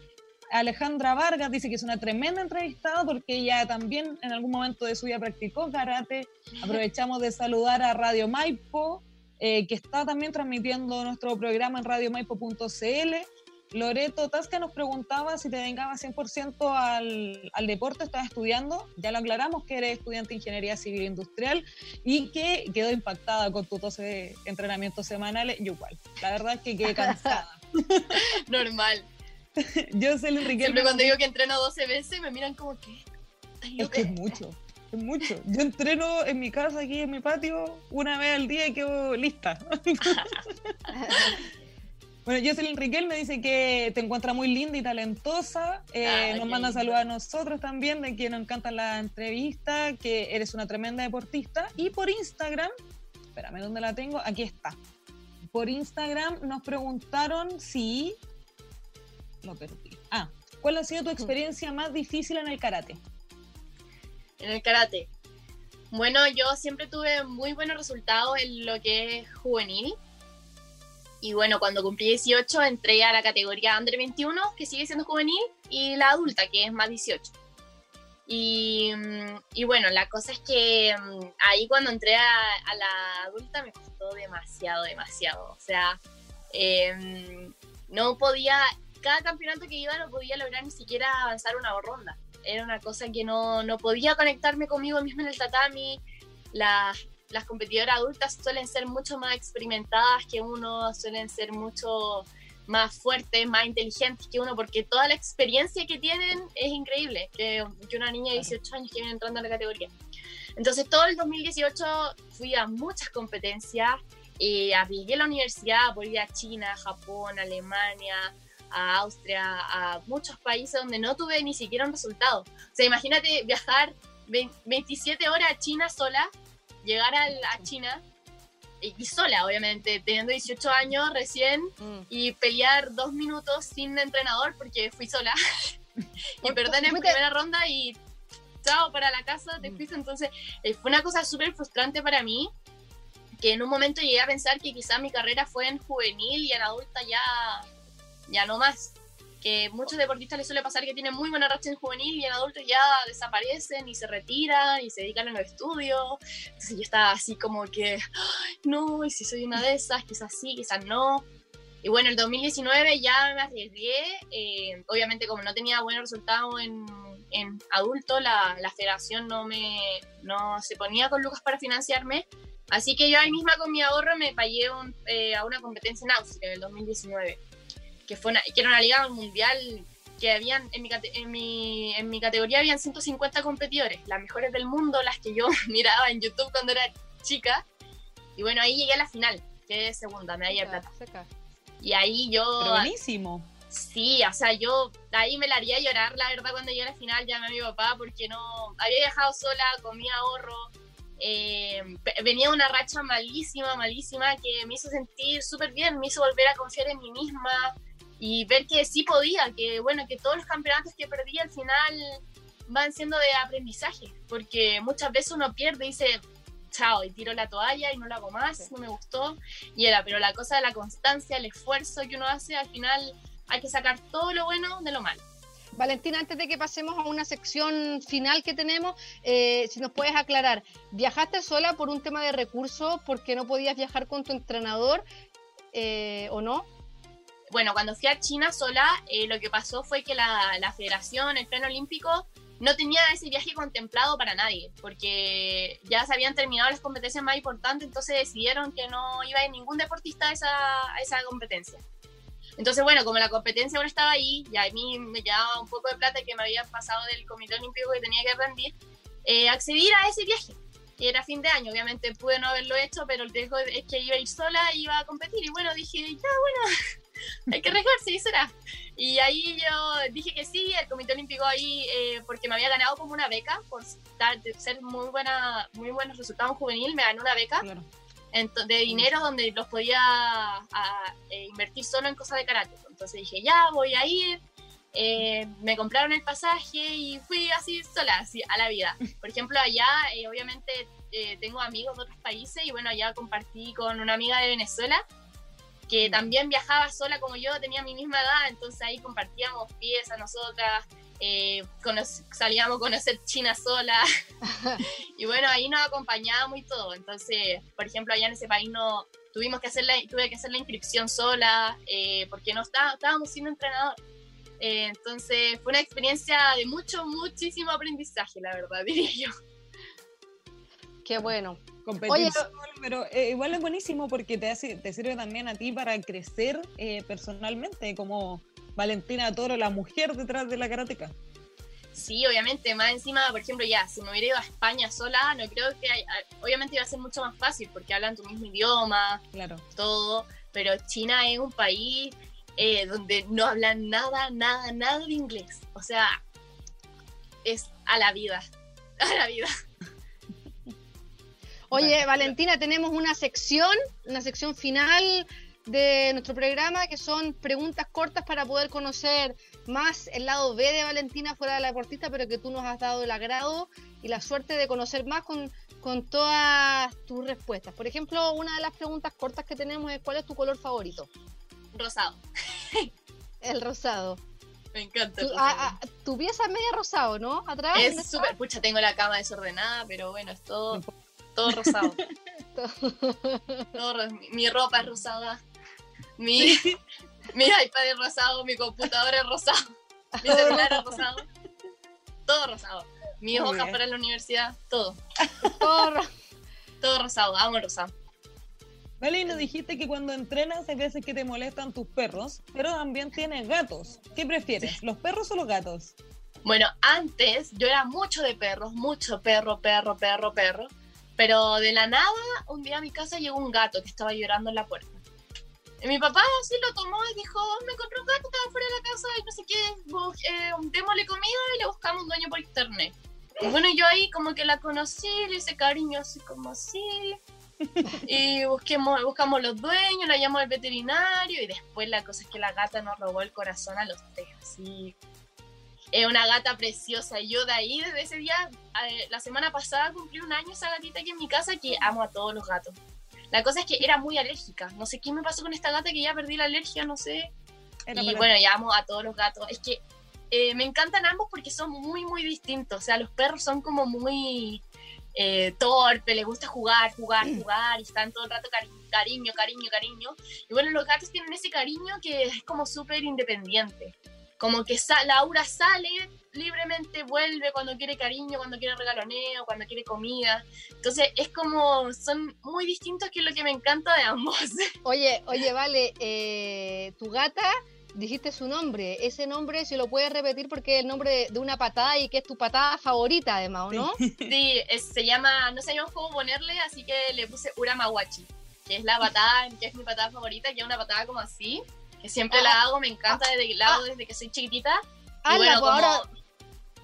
Alejandra Vargas dice que es una tremenda entrevistada porque ella también en algún momento de su vida practicó karate. Aprovechamos de saludar a Radio Maipo, eh, que está también transmitiendo nuestro programa en radiomaipo.cl. Loreto Tasca nos preguntaba si te dedicaba 100% al, al deporte, estabas estudiando, ya lo aclaramos que eres estudiante de Ingeniería Civil e Industrial y que quedó impactada con tus 12 entrenamientos semanales, yo igual, la verdad es que quedé cansada. Normal. yo soy Enrique. Siempre cuando digo que entreno 12 veces me miran como que... Es que es mucho es mucho. Yo entreno en mi casa, aquí en mi patio, una vez al día y quedo lista. bueno, Jocelyn Riquel me dice que te encuentra muy linda y talentosa. Eh, nos manda saludos a nosotros también, de que nos encanta la entrevista, que eres una tremenda deportista. Y por Instagram, espérame, ¿dónde la tengo? Aquí está. Por Instagram nos preguntaron si... Lo perdí. Ah, ¿cuál ha sido tu experiencia más difícil en el karate? En el karate? Bueno, yo siempre tuve muy buenos resultados en lo que es juvenil. Y bueno, cuando cumplí 18 entré a la categoría Under 21, que sigue siendo juvenil, y la adulta, que es más 18. Y, bueno, la cosa es que mm, ahí cuando entré a, la adulta me costó demasiado, demasiado. O sea, em, no podía, cada campeonato que iba no podía lograr ni siquiera avanzar una ronda era una cosa que no, no podía conectarme conmigo misma en el tatami. Las, las competidoras adultas suelen ser mucho más experimentadas que uno, suelen ser mucho más fuertes, más inteligentes que uno, porque toda la experiencia que tienen es increíble, que, que una niña de 18 años que viene entrando a la categoría. Entonces todo el 2018 fui a muchas competencias, y arriesgué la universidad, volví a China, Japón, Alemania, a Austria, a muchos países donde no tuve ni siquiera un resultado. O sea, imagínate viajar 27 horas a China sola, llegar a, China y, sola, obviamente, teniendo 18 años recién mm. y pelear dos minutos sin entrenador porque fui sola y perder en primera ronda y chao para la casa, te mm. fuiste. Entonces, eh, fue una cosa súper frustrante para mí que en un momento llegué a pensar que quizás mi carrera fue en juvenil y en adulta ya ya no más. Que muchos deportistas les suele pasar que tienen muy buena racha en juvenil y en adultos ya desaparecen y se retiran y se dedican a los estudios. Entonces yo estaba así como que, no, y si soy una de esas, quizás sí, quizás no. Y bueno, el 2019 ya me arriesgué. Eh, obviamente, como no tenía buenos resultados en, en adulto, la, la, federación no, me, no se ponía con lucas para financiarme. Así que yo ahí misma con mi ahorro me pagué eh, a una competencia en Austria en el 2019 que, fue que era una liga mundial que habían en mi, en, mi, en mi categoría habían 150 competidores, las mejores del mundo, las que yo miraba en YouTube cuando era chica. Y bueno, ahí llegué a la final, que es segunda, medalla de plata. Seca. Y ahí yo... Pero buenísimo. Sí, o sea, yo ahí me la haría llorar, la verdad, cuando llegué a la final, llamé a mi papá porque no había viajado sola, comía ahorro, eh, venía una racha malísima, malísima, que me hizo sentir súper bien, me hizo volver a confiar en mí misma y ver que sí podía, que bueno, que todos los campeonatos que perdí al final van siendo de aprendizaje, porque muchas veces uno pierde y dice, chao, y tiro la toalla y no lo hago más, Sí. no me gustó, y era, pero la cosa de la constancia, el esfuerzo que uno hace, al final hay que sacar todo lo bueno de lo malo. Valentina, antes de que pasemos a una sección final que tenemos, eh, si nos puedes aclarar, ¿viajaste sola por un tema de recursos porque no podías viajar con tu entrenador eh, o no? Bueno, cuando fui a China sola, eh, lo que pasó fue que la, la federación, el pleno olímpico, no tenía ese viaje contemplado para nadie, porque ya se habían terminado las competencias más importantes, entonces decidieron que no iba a ir ningún deportista a esa, a esa competencia. Entonces, bueno, como la competencia ahora estaba ahí, y a mí me quedaba un poco de plata que me habían pasado del Comité Olímpico que tenía que rendir, eh, acceder a ese viaje. Y era fin de año, obviamente pude no haberlo hecho, pero el riesgo es que iba a ir sola iba a competir. Y bueno, dije, ya, bueno, hay que arriesgarse y será. Y ahí yo dije que sí, el Comité Olímpico ahí, eh, porque me había ganado como una beca, por estar- ser muy buena, muy buenos resultados en juvenil, me ganó una beca Claro. de dinero donde los podía a- eh, invertir solo en cosas de karate. Entonces dije, ya, voy a ir. Eh, me compraron el pasaje y fui así sola, así a la vida. Por ejemplo, allá, eh, obviamente, eh, tengo amigos de otros países y bueno, allá compartí con una amiga de Venezuela que también viajaba sola como yo, tenía mi misma edad, entonces ahí compartíamos piezas nosotras, eh, cono- salíamos a conocer China sola, y bueno, ahí nos acompañábamos y todo, entonces, por ejemplo, allá en ese país no tuvimos que hacer la, tuve que hacer la inscripción sola, eh, porque no está, estábamos sin entrenador. Eh, entonces fue una experiencia de mucho, muchísimo aprendizaje, la verdad, diría yo. Qué bueno. Oye, pero eh, igual es buenísimo porque te, hace, te sirve también a ti para crecer eh, personalmente, como Valentina Toro, la mujer detrás de la karateca. Sí, obviamente, más encima, por ejemplo, ya, si me hubiera ido a España sola, no creo que, hay- obviamente iba a ser mucho más fácil porque hablan tu mismo idioma, Claro. todo, pero China es un país eh, donde no hablan nada, nada, nada de inglés. O sea, es a la vida, a la vida. Oye, Valentina, tenemos una sección, una sección final de nuestro programa que son preguntas cortas para poder conocer más el lado B de Valentina fuera de la deportista, pero que tú nos has dado el agrado y la suerte de conocer más con, con todas tus respuestas. Por ejemplo, una de las preguntas cortas que tenemos es ¿cuál es tu color favorito? Rosado, El rosado. me encanta. Tu, el a- rosado. a- tu pieza es media rosado, ¿no? Atrás. ¿dónde es súper, pucha, tengo la cama desordenada, pero bueno, es todo, todo rosado. Todo mi, mi ropa es rosada, mi, mi iPad es rosado, mi computadora es rosado, mi celular es rosado, todo rosado. Mis Muy hojas bien. para la universidad, todo, Todo todo rosado, amo el rosado. Vale, nos dijiste que cuando entrenas hay veces que te molestan tus perros, pero también tienes gatos. ¿Qué prefieres, los perros o los gatos? Bueno, antes yo era mucho de perros, mucho perro, perro, perro, perro. Pero de la nada, un día a mi casa llegó un gato que estaba llorando en la puerta. Y mi papá así lo tomó y dijo, me encontré un gato, estaba fuera de la casa y no sé qué, eh, démosle comida y le buscamos un dueño por internet. Y bueno, yo ahí como que la conocí, le hice cariño así como así. Y busquemos, buscamos los dueños, la llamó al veterinario y después la cosa es que la gata nos robó el corazón a los tres, así es una gata preciosa. Y yo de ahí, desde ese día, eh, la semana pasada cumplí un año esa gatita aquí en mi casa que amo a todos los gatos. La cosa es que era muy alérgica. No sé qué me pasó con esta gata que ya perdí la alergia, no sé. Era y bueno, ya amo a todos los gatos. Es que eh, me encantan ambos porque son muy, muy distintos. O sea, los perros son como muy eh, torpe, les gusta jugar, jugar, jugar y están todo el rato cari- cariño, cariño, cariño. Y bueno, los gatos tienen ese cariño que es como súper independiente. Como que sa- Laura sale libremente, vuelve cuando quiere cariño, cuando quiere regaloneo, cuando quiere comida. Entonces es como, son muy distintos que es lo que me encanta de ambos. Oye, oye, vale, eh, tu gata dijiste su nombre. Ese nombre, si lo puedes repetir, porque es el nombre de, una patada y que es tu patada favorita, además, ¿o no? Sí, se llama, no sabíamos cómo ponerle, así que le puse Uramawachi, que es la patada, que es mi patada favorita, que es una patada como así, siempre la ah. hago, me encanta desde que la hago desde que soy chiquitita. Ah, bueno, pues ahora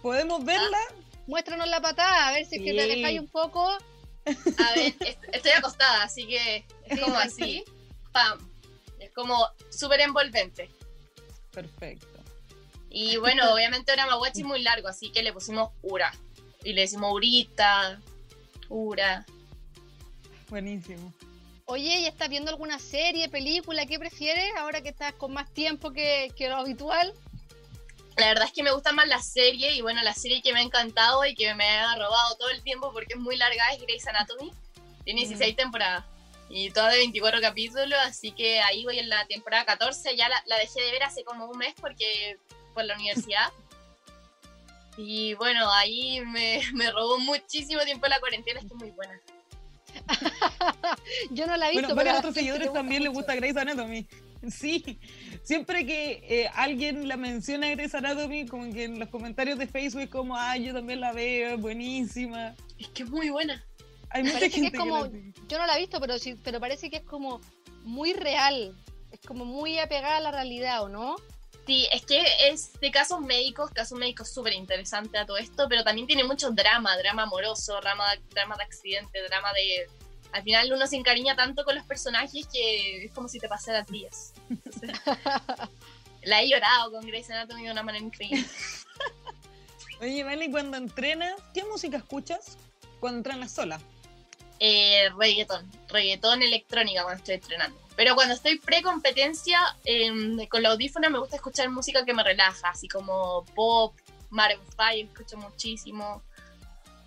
¿Podemos verla? muéstranos la patada, a ver si es que te dejáis un poco. A ver, estoy acostada, así que es como así. ¡Pam! Es como súper envolvente. Perfecto. Y bueno, obviamente era es muy largo, así que le pusimos Ura. Y le decimos Urita, Ura. Buenísimo. Oye, ¿y estás viendo alguna serie, película? ¿Qué prefieres ahora que estás con más tiempo que, que lo habitual? La verdad es que me gusta más la serie y bueno, la serie que me ha encantado y que me ha robado todo el tiempo porque es muy larga es Grey's Anatomy. Tiene 16 temporadas y toda de 24 capítulos, así que ahí voy en la temporada 14. Ya la, dejé de ver hace como un mes porque por la universidad. y bueno, ahí me, me robó muchísimo tiempo la cuarentena, es que es muy buena. Yo no la he visto. pero a otros seguidores también les gusta Grey's Anatomy. Sí, siempre que eh, alguien la menciona Grey's Anatomy, como que en los comentarios de Facebook, como, ah, yo también la veo, buenísima. Es que es muy buena. Hay mucha gente que, es como, yo no la he visto, pero sí, pero parece que es como muy real, es como muy apegada a la realidad, ¿o no? Sí, es que es de casos médicos, casos médicos súper interesante a todo esto, pero también tiene mucho drama, drama amoroso, drama, drama de accidente, drama de al final uno se encariña tanto con los personajes que es como si te pasaras días. la he llorado con Grey's Anatomy de una manera increíble. Oye, Vale, cuando entrenas, ¿qué música escuchas cuando entrenas sola? Eh, reggaetón, reggaetón electrónica cuando estoy entrenando. Pero cuando estoy pre-competencia, em, con la audífona me gusta escuchar música que me relaja, así como pop, Maroon 5, escucho muchísimo,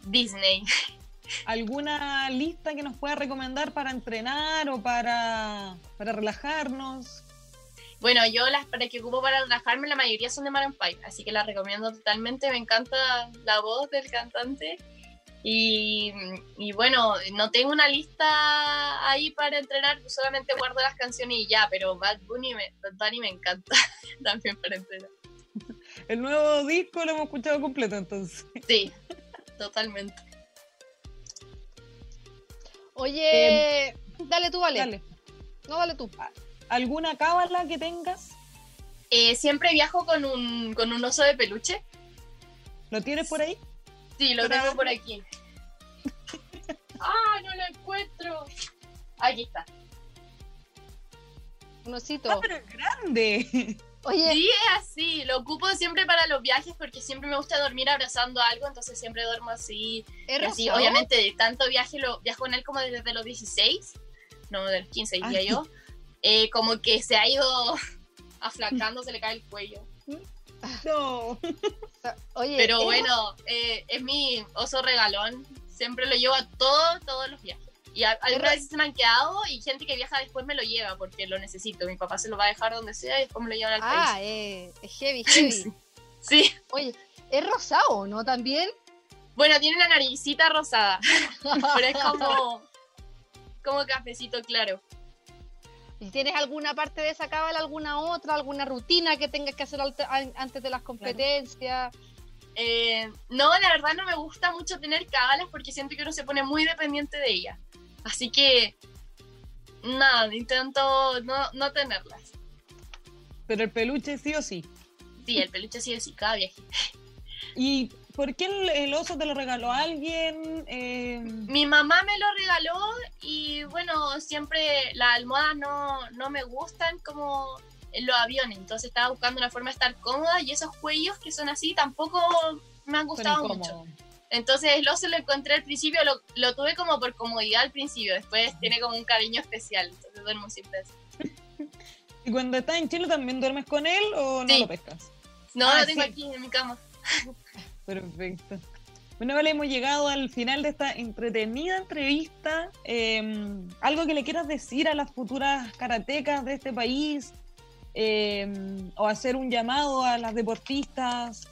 Disney. ¿Alguna lista que nos pueda recomendar para entrenar o para, para relajarnos? Bueno, yo las para que ocupo para relajarme, la mayoría son de Maroon 5, así que las recomiendo totalmente. Me encanta la voz del cantante. Y, y, bueno, no tengo una lista ahí para entrenar, solamente guardo las canciones y ya, pero Bad Bunny me, Bad Bunny me encanta también para entrenar. El nuevo disco lo hemos escuchado completo entonces. Sí, totalmente. Oye, em, dale tú, vale. Dale. No, dale tú. ¿Alguna cábala que tengas? Eh, siempre viajo con un, con un oso de peluche. ¿Lo tienes por ahí? Sí, lo tengo por aquí. ¡Ah, no lo encuentro! Aquí está. Un osito. ¡Ah, pero es grande! Oye. Sí, es así. Lo ocupo siempre para los viajes porque siempre me gusta dormir abrazando algo, entonces siempre duermo así. ¿Es así. Obviamente, de tanto viaje, lo viajo con él como desde los 16, no, de los 15 diría yo. Eh, como que se ha ido aflacando, se le cae el cuello. No. Oye, Pero bueno, eh, es mi oso regalón. Siempre lo llevo a todos, todos los viajes. Y algunas veces se me han quedado y gente que viaja después me lo lleva porque lo necesito. Mi papá se lo va a dejar donde sea y después me lo llevan al ah, país. Ah, eh, es heavy, heavy. sí. Oye, es rosado, ¿no? También. Bueno, tiene una naricita rosada, pero es como, como cafecito claro. ¿Y tienes alguna parte de esa cábala, alguna otra, alguna rutina que tengas que hacer antes de las competencias? Eh, no, la verdad no me gusta mucho tener cábalas porque siento que uno se pone muy dependiente de ellas. Así que, nada, intento no, no tenerlas. Pero el peluche sí o sí. Sí, el peluche sí o sí, cada viaje. ¿Y por qué el, oso te lo regaló alguien? Eh, Mi mamá me lo regaló y bueno, siempre las almohadas no, no me gustan como en los aviones, entonces estaba buscando una forma de estar cómoda y esos cuellos que son así tampoco me han gustado mucho. Entonces el oso lo encontré al principio, lo, lo, tuve como por comodidad al principio, después tiene como un cariño especial, entonces duermo siempre así. ¿Y cuando estás en Chile también duermes con él o no lo pescas? No, ah, lo tengo aquí en mi cama. Perfecto. Bueno, vale, hemos llegado al final de esta entretenida entrevista. Em, ¿Algo que le quieras decir a las futuras karatecas de este país? Em, ¿O hacer un llamado a las deportistas?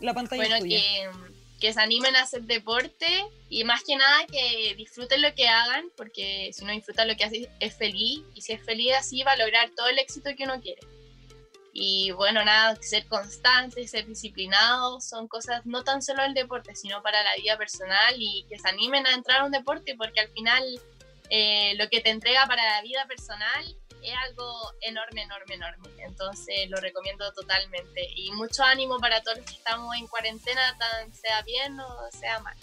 La pantalla bueno, tuya. que que se animen a hacer deporte y más que nada que disfruten lo que hagan, porque si uno disfruta lo que hace es feliz y si es feliz así va a lograr todo el éxito que uno quiere. Y bueno, nada, ser constante, ser disciplinado, son cosas no tan solo el deporte, sino para la vida personal y que se animen a entrar a un deporte porque al final eh, lo que te entrega para la vida personal es algo enorme, enorme, enorme. Entonces lo recomiendo totalmente. Y mucho ánimo para todos los que estamos en cuarentena, tan sea bien o sea mal.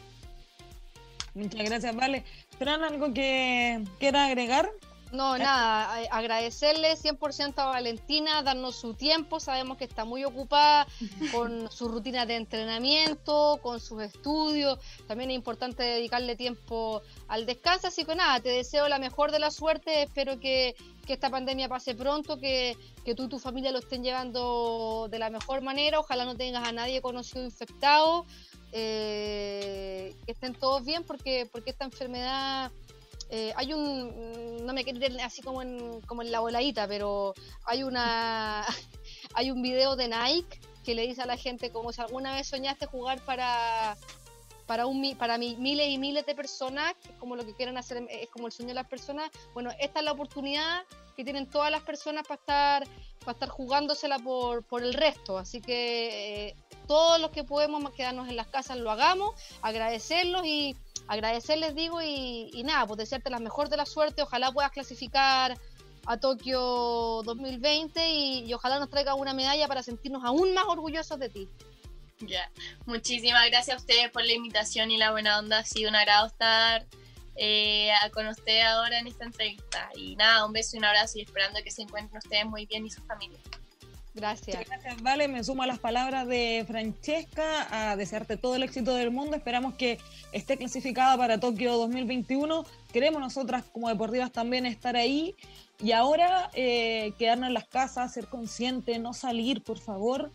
Muchas gracias, Vale. ¿Tran algo que quiera agregar? No, nada, agradecerle 100% a Valentina, darnos su tiempo, sabemos que está muy ocupada con su rutina de entrenamiento, con sus estudios, también es importante dedicarle tiempo al descanso, así que nada, te deseo la mejor de la suerte, espero que, esta pandemia pase pronto, que, tú y tu familia lo estén llevando de la mejor manera, ojalá no tengas a nadie conocido infectado, eh, que estén todos bien, porque, porque esta enfermedad eh, hay un, no me quiero así como en, como en la voladita, pero hay una, hay un video de Nike que le dice a la gente como si alguna vez soñaste jugar para para un para miles y miles de personas, como lo que quieren hacer, es como el sueño de las personas. Bueno, esta es la oportunidad que tienen todas las personas para estar para estar jugándosela por, por el resto. Así que eh, todos los que podemos quedarnos en las casas lo hagamos, agradecerlos y agradecerles, digo, y, nada, pues desearte la mejor de la suerte, ojalá puedas clasificar a Tokio 2020 y, ojalá nos traiga una medalla para sentirnos aún más orgullosos de ti. Ya, muchísimas gracias a ustedes por la invitación y la buena onda, ha sido un agrado estar eh, con usted ahora en esta entrevista. Y nada, un beso y un abrazo y esperando que se encuentren ustedes muy bien y sus familias. Gracias. gracias, Vale. Me sumo a las palabras de Francesca a desearte todo el éxito del mundo. Esperamos que esté clasificada para Tokio 2021. Queremos nosotras como deportivas también estar ahí. Y ahora eh, quedarnos en las casas, ser consciente, no salir, por favor.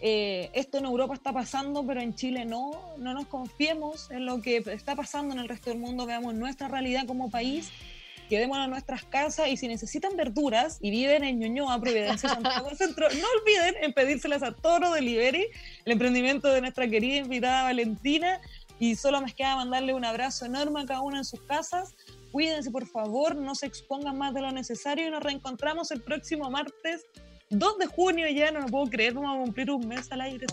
Eh, esto en Europa está pasando, pero en Chile no. No nos confiemos en lo que está pasando en el resto del mundo. Veamos nuestra realidad como país quedémonos en nuestras casas y si necesitan verduras y viven en Ñuñoa, Providencia, Santiago Centro, no olviden en pedírselas a Toro Delivery, el emprendimiento de nuestra querida invitada Valentina. Y solo me queda mandarle un abrazo enorme a cada una en sus casas. Cuídense, por favor, no se expongan más de lo necesario y nos reencontramos el próximo martes 2 de junio ya, no lo puedo creer, vamos a cumplir un mes al aire.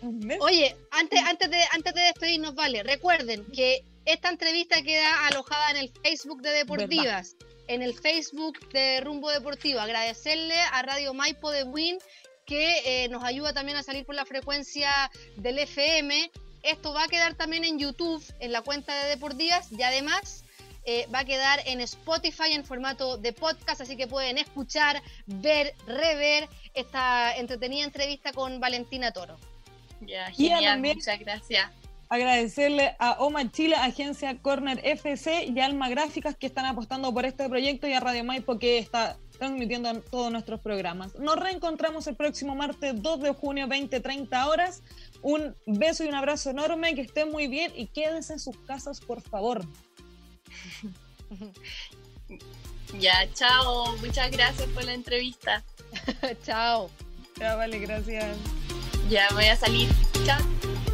Un mes. Oye, antes, antes, de, antes de despedirnos, vale, recuerden que esta entrevista queda alojada en el Facebook de Deportivas, en el Facebook de Rumbo Deportivo. Agradecerle a Radio Maipo de Win que eh, nos ayuda también a salir por la frecuencia del FM. Esto va a quedar también en YouTube, en la cuenta de Deportivas y además eh, va a quedar en Spotify en formato de podcast, así que pueden escuchar, ver, rever esta entretenida entrevista con Valentina Toro. Ya, genial, muchas gracias agradecerle a OMA Chile, Agencia Corner FC y Alma Gráficas que están apostando por este proyecto y a Radio Maipo que está transmitiendo todos nuestros programas. Nos reencontramos el próximo martes 2 de junio, 20-30 horas. Un beso y un abrazo enorme, que estén muy bien y quédense en sus casas, por favor. Ya, chao. Muchas gracias por la entrevista. chao. Ya, vale, gracias. Ya, voy a salir. Chao.